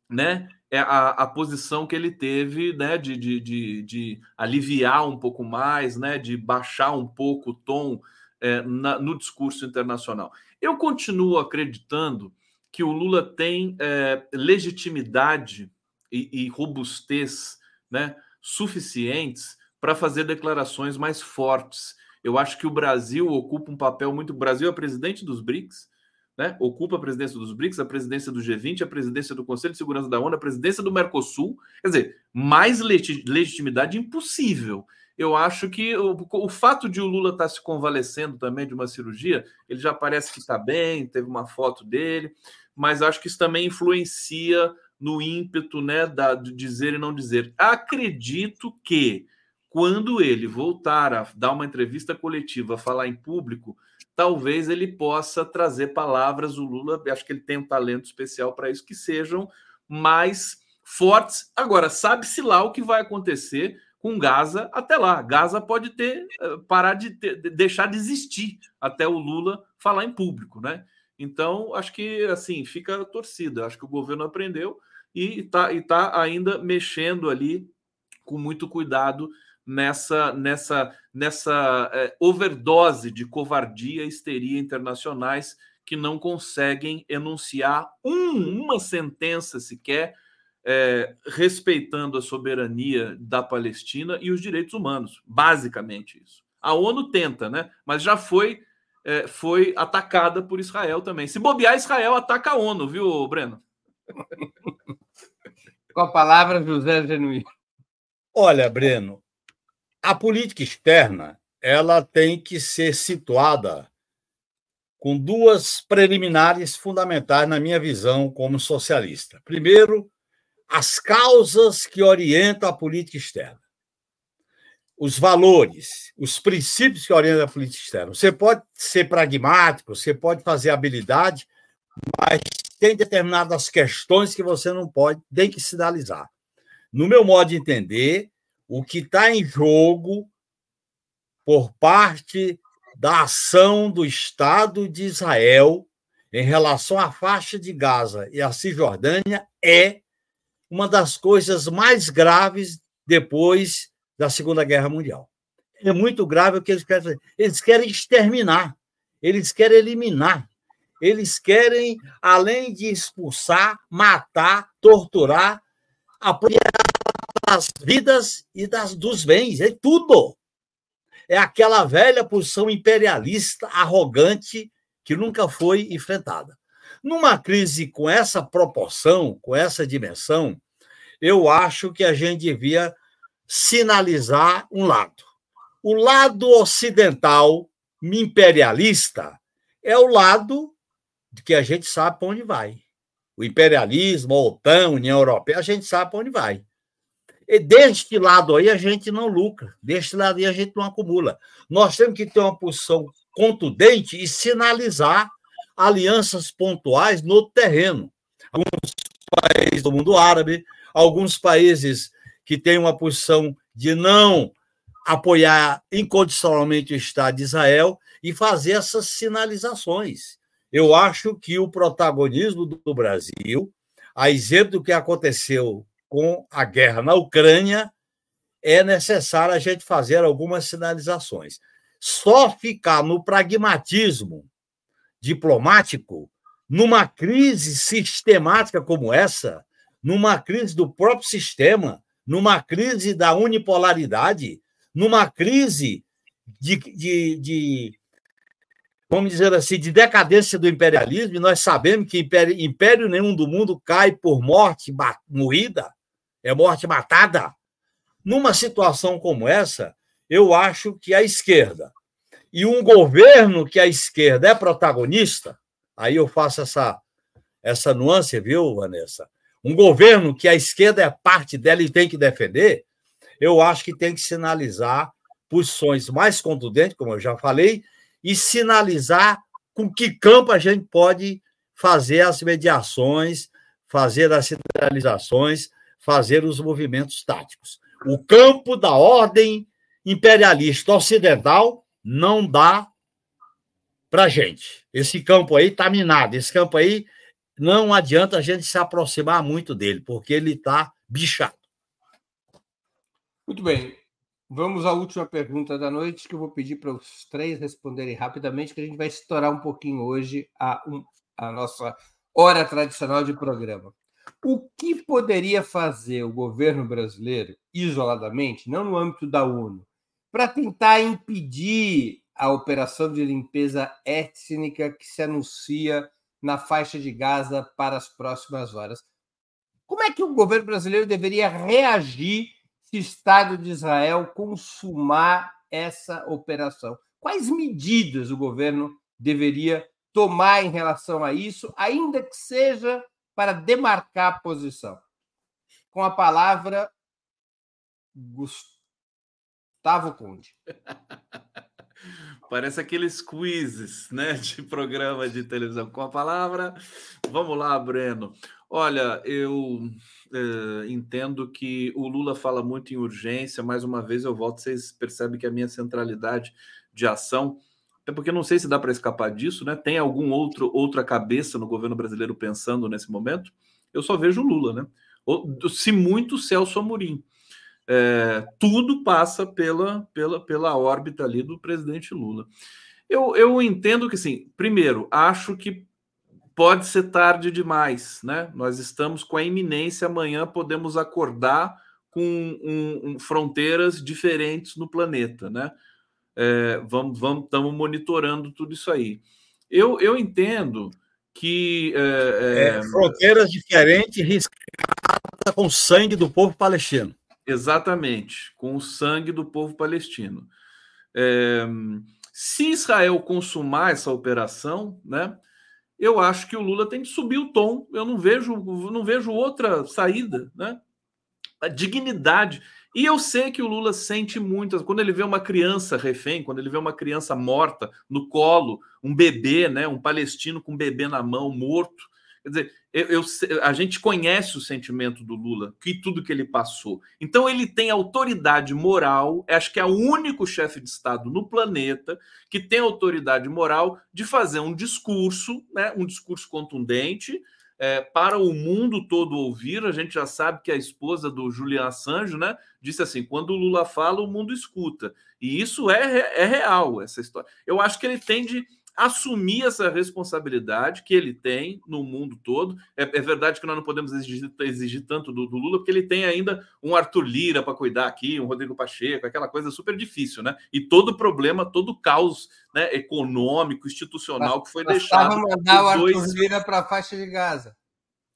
né, é a, a posição que ele teve né, de, de, de, de, aliviar um pouco mais, né, de baixar um pouco o tom é, na, no discurso internacional. Eu continuo acreditando que o Lula tem é, legitimidade e, e robustez né, suficientes para fazer declarações mais fortes. Eu acho que o Brasil ocupa um papel muito. O Brasil é presidente dos BRICS, né, ocupa a presidência dos BRICS, a presidência do G20, a presidência do Conselho de Segurança da ONU, a presidência do Mercosul. Quer dizer, mais legitimidade impossível. Eu acho que o, o fato de o Lula estar tá se convalescendo também de uma cirurgia, ele já parece que está bem, teve uma foto dele, mas acho que isso também influencia no ímpeto né, da, de dizer e não dizer. Acredito que quando ele voltar a dar uma entrevista coletiva, falar em público, talvez ele possa trazer palavras. O Lula, acho que ele tem um talento especial para isso, que sejam mais fortes. Agora, sabe-se lá o que vai acontecer com Gaza até lá. Gaza pode ter eh, parar de ter, deixar de existir até o Lula falar em público, né? Então, acho que assim fica torcida. Acho que o governo aprendeu e está tá ainda mexendo ali com muito cuidado nessa nessa nessa é, overdose de covardia e histeria internacionais que não conseguem enunciar um, uma sentença sequer é, respeitando a soberania da Palestina e os direitos humanos, basicamente isso. A ONU tenta, né? Mas já foi é, foi atacada por Israel também. Se bobear, Israel ataca a ONU, viu, Breno? Com a palavra, José Genuíno. Olha, Breno, a política externa ela tem que ser situada com duas preliminares fundamentais na minha visão como socialista. Primeiro, as causas que orientam a política externa. Os valores, os princípios que orientam a política externa. Você pode ser pragmático, você pode fazer habilidade, mas tem determinadas questões que você não pode, tem que sinalizar. No meu modo de entender, o que está em jogo por parte da ação do Estado de Israel em relação à faixa de Gaza e à Cisjordânia é uma das coisas mais graves depois da Segunda Guerra Mundial. É muito grave o que eles querem fazer. Eles querem exterminar, eles querem eliminar, eles querem, além de expulsar, matar, torturar, apoiar das vidas e das, dos bens, é tudo. É aquela velha posição imperialista, arrogante, que nunca foi enfrentada. Numa crise com essa proporção, com essa dimensão, eu acho que a gente devia sinalizar um lado. O lado ocidental imperialista é o lado que a gente sabe para onde vai. O imperialismo, a OTAN, a União Europeia, a gente sabe para onde vai. E deste lado aí a gente não lucra, deste lado aí a gente não acumula. Nós temos que ter uma posição contundente e sinalizar alianças pontuais no terreno. Alguns países do mundo árabe, alguns países que têm uma posição de não apoiar incondicionalmente o Estado de Israel e fazer essas sinalizações. Eu acho que o protagonismo do Brasil, a exemplo do que aconteceu com a guerra na Ucrânia, é necessário a gente fazer algumas sinalizações. Só ficar no pragmatismo diplomático, numa crise sistemática como essa, numa crise do próprio sistema, numa crise da unipolaridade, numa crise de, de, de vamos dizer assim, de decadência do imperialismo, e nós sabemos que império, império nenhum do mundo cai por morte morrida, é morte matada. Numa situação como essa, eu acho que a esquerda e um governo que a esquerda é protagonista, aí eu faço essa, essa nuance, viu, Vanessa? Um governo que a esquerda é parte dela e tem que defender, eu acho que tem que sinalizar posições mais contundentes, como eu já falei, e sinalizar com que campo a gente pode fazer as mediações, fazer as sinalizações, fazer os movimentos táticos. O campo da ordem imperialista ocidental não dá para gente. Esse campo aí está minado. Esse campo aí não adianta a gente se aproximar muito dele, porque ele está bichado. Muito bem. Vamos à última pergunta da noite, que eu vou pedir para os três responderem rapidamente, que a gente vai estourar um pouquinho hoje a, a nossa hora tradicional de programa. O que poderia fazer o governo brasileiro, isoladamente, não no âmbito da ONU, para tentar impedir a operação de limpeza étnica que se anuncia na faixa de Gaza para as próximas horas? Como é que o governo brasileiro deveria reagir se o Estado de Israel consumar essa operação? Quais medidas o governo deveria tomar em relação a isso, ainda que seja para demarcar a posição. Com a palavra, Gustavo Conde. Parece aqueles quizzes né, de programa de televisão. Com a palavra, vamos lá, Breno. Olha, eu eh, entendo que o Lula fala muito em urgência. Mais uma vez, eu volto, vocês percebem que a minha centralidade de ação até porque não sei se dá para escapar disso, né? Tem algum outro outra cabeça no governo brasileiro pensando nesse momento? Eu só vejo Lula, né? Se muito Celso Amorim. É, tudo passa pela, pela, pela órbita ali do presidente Lula. Eu, eu entendo que, sim, primeiro, acho que pode ser tarde demais, né? Nós estamos com a iminência, amanhã podemos acordar com um, um, fronteiras diferentes no planeta, né? É, vamos vamos estamos monitorando tudo isso aí. Eu, eu entendo que é, é, fronteiras diferentes riscadas com o sangue do povo palestino. Exatamente, com o sangue do povo palestino. É, se Israel consumar essa operação, né, eu acho que o Lula tem que subir o tom. Eu não vejo, não vejo outra saída, né? A dignidade. E eu sei que o Lula sente muito, quando ele vê uma criança refém, quando ele vê uma criança morta no colo, um bebê, né, um palestino com um bebê na mão, morto. Quer dizer, eu, eu, a gente conhece o sentimento do Lula, que tudo que ele passou. Então ele tem autoridade moral, acho que é o único chefe de Estado no planeta que tem autoridade moral de fazer um discurso, né, um discurso contundente, é, para o mundo todo ouvir. A gente já sabe que a esposa do Julian Assange né, disse assim: quando o Lula fala, o mundo escuta. E isso é, é real, essa história. Eu acho que ele tem de assumir essa responsabilidade que ele tem no mundo todo. É, é verdade que nós não podemos exigir, exigir tanto do, do, Lula, porque ele tem ainda um Arthur Lira para cuidar aqui, um Rodrigo Pacheco, aquela coisa super difícil, né? E todo o problema, todo o caos né, econômico, institucional que foi deixado. mandar o Arthur dois... Lira para a faixa de Gaza.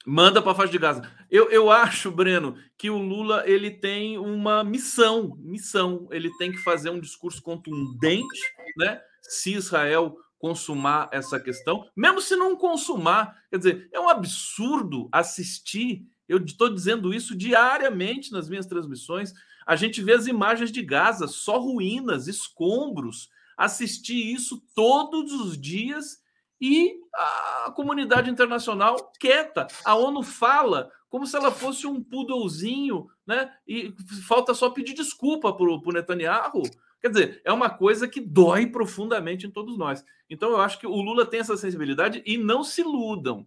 Manda para a faixa de Gaza. Eu, eu acho, Breno, que o Lula ele tem uma missão, missão. Ele tem que fazer um discurso contundente, né? Se Israel consumar essa questão, mesmo se não consumar, quer dizer, é um absurdo assistir. Eu estou dizendo isso diariamente nas minhas transmissões. A gente vê as imagens de Gaza, só ruínas, escombros. Assistir isso todos os dias e a comunidade internacional quieta. A ONU fala como se ela fosse um poodlezinho, né? E falta só pedir desculpa para o Netanyahu. Quer dizer, é uma coisa que dói profundamente em todos nós. Então, eu acho que o Lula tem essa sensibilidade e não se iludam.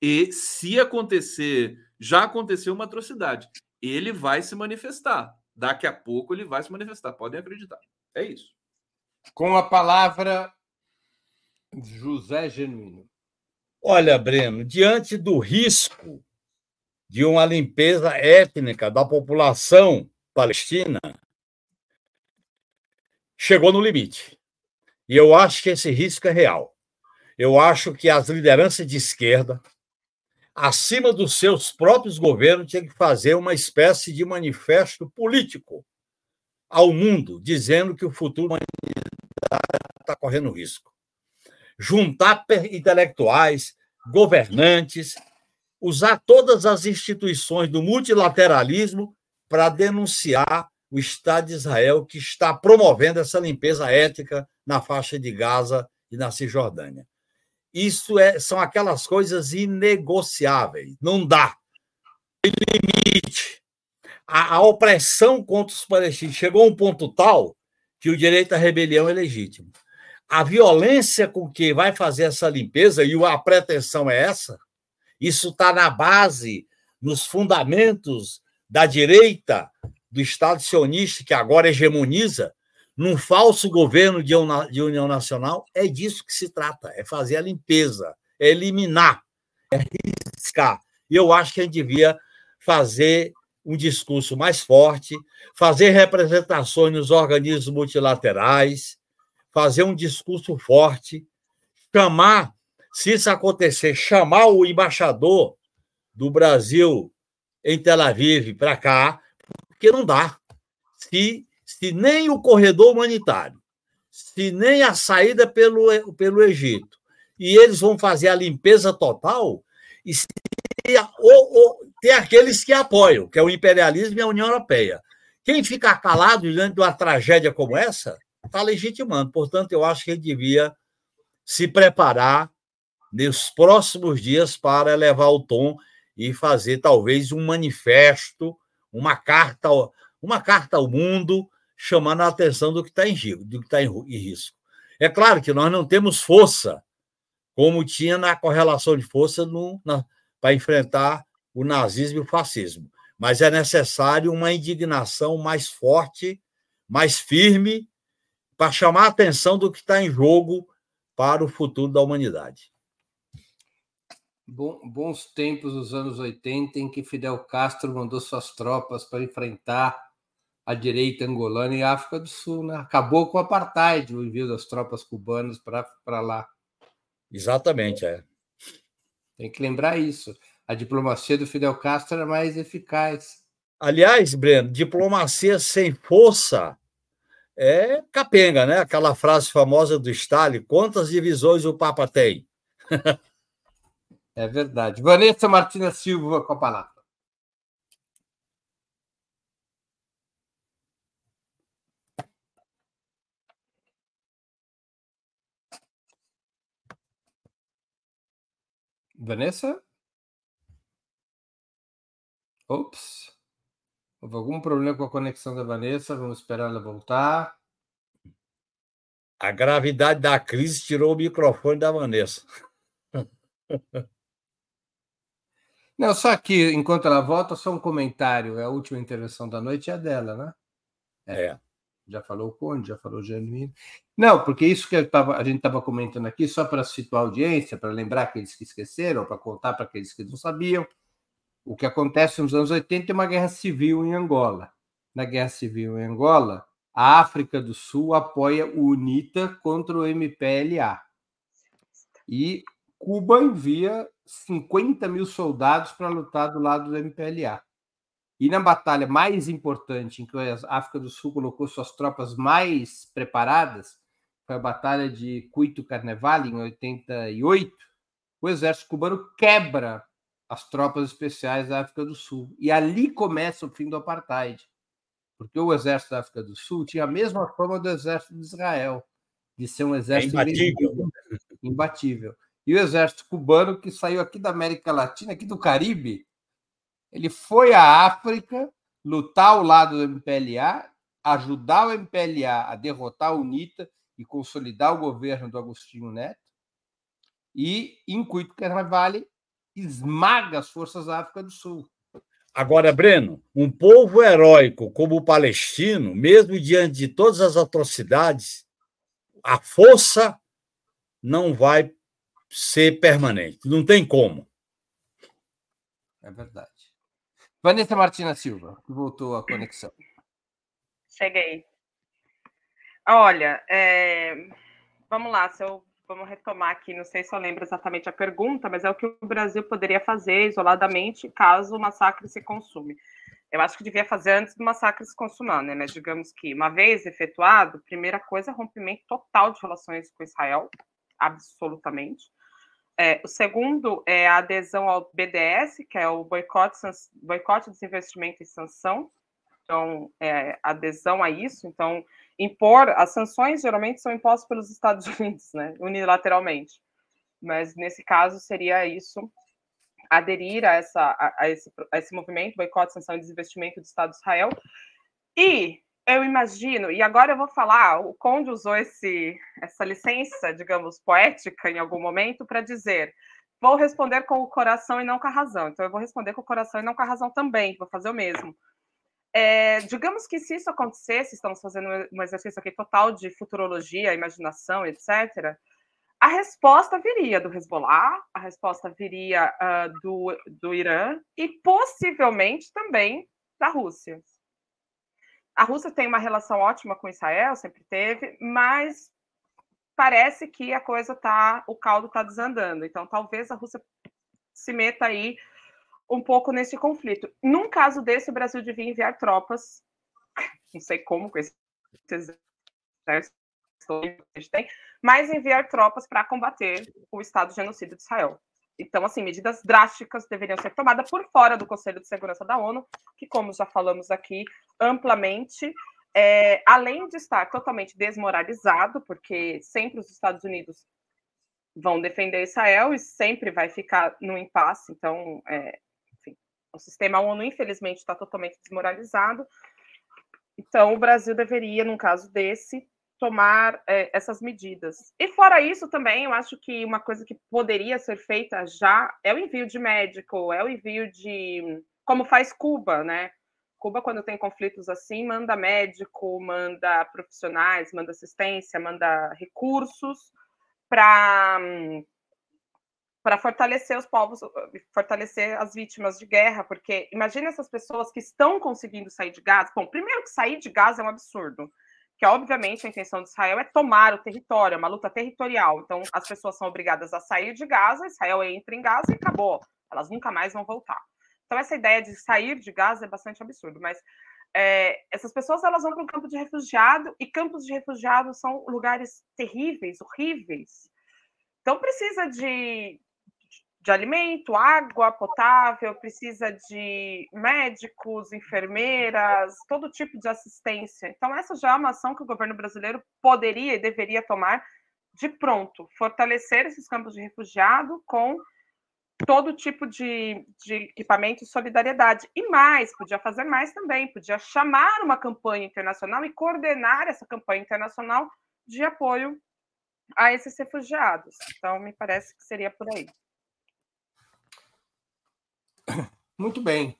E se acontecer, já aconteceu uma atrocidade, ele vai se manifestar. Daqui a pouco ele vai se manifestar, podem acreditar. É isso. Com a palavra José Genuíno. Olha, Breno, diante do risco de uma limpeza étnica da população palestina, chegou no limite. E eu acho que esse risco é real. Eu acho que as lideranças de esquerda, acima dos seus próprios governos, tinham que fazer uma espécie de manifesto político ao mundo, dizendo que o futuro está correndo risco juntar intelectuais, governantes, usar todas as instituições do multilateralismo para denunciar o Estado de Israel que está promovendo essa limpeza ética na faixa de Gaza e na Cisjordânia. Isso é, são aquelas coisas inegociáveis. Não dá. Tem limite. A, a opressão contra os palestinos chegou a um ponto tal que o direito à rebelião é legítimo a violência com que vai fazer essa limpeza, e a pretensão é essa, isso está na base, nos fundamentos da direita do Estado sionista, que agora hegemoniza, num falso governo de união nacional, é disso que se trata, é fazer a limpeza, é eliminar, é riscar. E eu acho que a gente devia fazer um discurso mais forte, fazer representações nos organismos multilaterais, fazer um discurso forte, chamar, se isso acontecer, chamar o embaixador do Brasil em Tel Aviv para cá, porque não dá. Se, se nem o corredor humanitário, se nem a saída pelo, pelo Egito, e eles vão fazer a limpeza total, e se, ou, ou, tem aqueles que apoiam, que é o imperialismo e a União Europeia. Quem ficar calado diante de uma tragédia como essa, está legitimando. Portanto, eu acho que ele devia se preparar nos próximos dias para elevar o tom e fazer talvez um manifesto, uma carta, uma carta ao mundo, chamando a atenção do que está em, que está em risco. É claro que nós não temos força, como tinha na correlação de força para enfrentar o nazismo e o fascismo. Mas é necessário uma indignação mais forte, mais firme, para chamar a atenção do que está em jogo para o futuro da humanidade. Bons tempos dos anos 80 em que Fidel Castro mandou suas tropas para enfrentar a direita angolana e a África do Sul. Né? Acabou com o apartheid, o envio das tropas cubanas para lá. Exatamente, é. Tem que lembrar isso a diplomacia do Fidel Castro era mais eficaz. Aliás, Breno, diplomacia sem força é capenga, né? Aquela frase famosa do Stalin: quantas divisões o Papa tem? é verdade. Vanessa Martina Silva com a palavra. Vanessa? Ops. Houve algum problema com a conexão da Vanessa? Vamos esperar ela voltar. A gravidade da crise tirou o microfone da Vanessa. Não, só que enquanto ela volta, só um comentário. É a última intervenção da noite é a dela, né? É. é. Já falou o Conde, já falou o Genuíno. Não, porque isso que tava, a gente estava comentando aqui, só para situar a audiência, para lembrar aqueles que esqueceram, para contar para aqueles que não sabiam. O que acontece nos anos 80 é uma guerra civil em Angola. Na guerra civil em Angola, a África do Sul apoia o UNITA contra o MPLA. E Cuba envia 50 mil soldados para lutar do lado do MPLA. E na batalha mais importante, em que a África do Sul colocou suas tropas mais preparadas, foi a Batalha de Cuito Carnaval, em 88, o exército cubano quebra as tropas especiais da África do Sul. E ali começa o fim do apartheid, porque o exército da África do Sul tinha a mesma forma do exército de Israel, de ser um exército é imbatível. imbatível. E o exército cubano, que saiu aqui da América Latina, aqui do Caribe, ele foi à África lutar ao lado do MPLA, ajudar o MPLA a derrotar a UNITA e consolidar o governo do Agostinho Neto. E em Cuito Carnaval esmaga as forças da África do Sul. Agora, Breno, um povo heróico como o palestino, mesmo diante de todas as atrocidades, a força não vai ser permanente. Não tem como. É verdade. Vanessa Martina Silva, que voltou à conexão. Cheguei. Olha, é... vamos lá, se eu vamos retomar aqui, não sei se eu lembro exatamente a pergunta, mas é o que o Brasil poderia fazer isoladamente caso o massacre se consume. Eu acho que devia fazer antes do massacre se consumar, né? Mas digamos que, uma vez efetuado, primeira coisa, rompimento total de relações com Israel, absolutamente. É, o segundo é a adesão ao BDS, que é o boicote, boicote, desinvestimento e sanção. Então, é, adesão a isso. Então, impor as sanções geralmente são impostas pelos Estados Unidos, né, unilateralmente. Mas nesse caso seria isso aderir a, essa, a, a, esse, a esse movimento, boicote, sanção e desinvestimento do Estado de Israel. E eu imagino, e agora eu vou falar, o Conde usou esse, essa licença, digamos, poética em algum momento para dizer vou responder com o coração e não com a razão. Então, eu vou responder com o coração e não com a razão também, vou fazer o mesmo. É, digamos que se isso acontecesse, estamos fazendo um exercício aqui total de futurologia, imaginação, etc., a resposta viria do Hezbollah, a resposta viria uh, do, do Irã e possivelmente também da Rússia. A Rússia tem uma relação ótima com Israel, sempre teve, mas parece que a coisa tá, o caldo está desandando. Então, talvez a Rússia se meta aí um pouco nesse conflito. Num caso desse, o Brasil devia enviar tropas, não sei como com esse exército tem, mas enviar tropas para combater o Estado genocida de Israel. Então, assim, medidas drásticas deveriam ser tomadas por fora do Conselho de Segurança da ONU, que, como já falamos aqui amplamente, é, além de estar totalmente desmoralizado, porque sempre os Estados Unidos vão defender Israel e sempre vai ficar no impasse. Então, é, enfim, o sistema ONU, infelizmente, está totalmente desmoralizado. Então, o Brasil deveria, num caso desse, tomar é, essas medidas. E fora isso, também, eu acho que uma coisa que poderia ser feita já é o envio de médico, é o envio de. Como faz Cuba, né? Cuba, quando tem conflitos assim, manda médico, manda profissionais, manda assistência, manda recursos para para fortalecer os povos, fortalecer as vítimas de guerra, porque imagine essas pessoas que estão conseguindo sair de Gaza. Bom, primeiro que sair de Gaza é um absurdo, que obviamente a intenção de Israel é tomar o território, é uma luta territorial. Então as pessoas são obrigadas a sair de Gaza, Israel entra em Gaza e acabou. Elas nunca mais vão voltar. Então, essa ideia de sair de Gaza é bastante absurdo, mas é, essas pessoas elas vão para um campo de refugiado e campos de refugiados são lugares terríveis, horríveis. Então, precisa de, de alimento, água potável, precisa de médicos, enfermeiras, todo tipo de assistência. Então, essa já é uma ação que o governo brasileiro poderia e deveria tomar de pronto, fortalecer esses campos de refugiado com todo tipo de, de equipamento e solidariedade. E mais, podia fazer mais também, podia chamar uma campanha internacional e coordenar essa campanha internacional de apoio a esses refugiados. Então, me parece que seria por aí. Muito bem.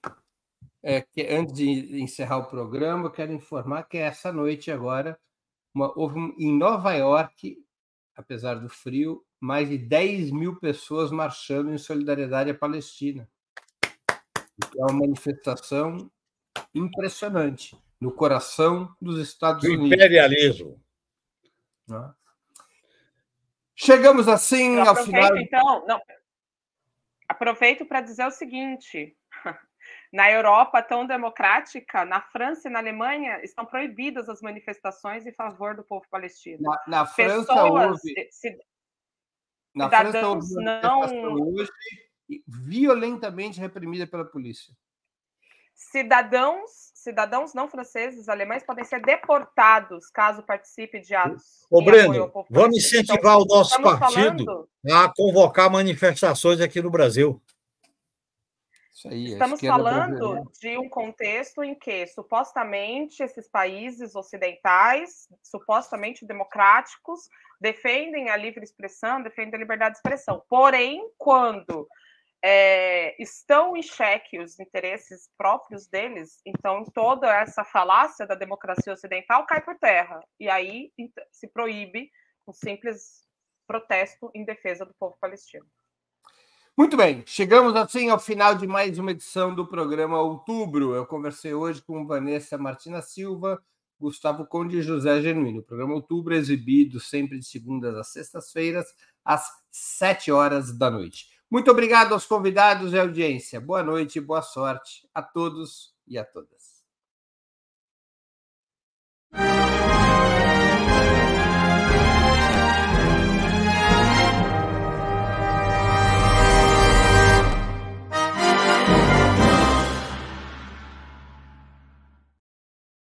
É, que antes de encerrar o programa, eu quero informar que essa noite agora uma, houve em Nova York, apesar do frio, mais de 10 mil pessoas marchando em solidariedade à Palestina. É uma manifestação impressionante no coração dos Estados do Unidos. Imperialismo. Né? Chegamos assim ao final. Então, não, aproveito para dizer o seguinte: na Europa tão democrática, na França e na Alemanha, estão proibidas as manifestações em favor do povo palestino. Na, na França Pessoas, houve... se, na França houve não... hoje violentamente reprimida pela polícia. Cidadãos, cidadãos não franceses, alemães podem ser deportados caso participe de atos. Ô, Breno, vamos incentivar então, o nosso partido falando... a convocar manifestações aqui no Brasil. Aí, Estamos falando de um contexto em que supostamente esses países ocidentais, supostamente democráticos, defendem a livre expressão, defendem a liberdade de expressão. Porém, quando é, estão em xeque os interesses próprios deles, então toda essa falácia da democracia ocidental cai por terra. E aí se proíbe um simples protesto em defesa do povo palestino. Muito bem, chegamos assim ao final de mais uma edição do programa Outubro. Eu conversei hoje com Vanessa Martina Silva, Gustavo Conde e José Genuíno. O programa Outubro é exibido sempre de segundas às sextas-feiras, às sete horas da noite. Muito obrigado aos convidados e audiência. Boa noite boa sorte a todos e a todas.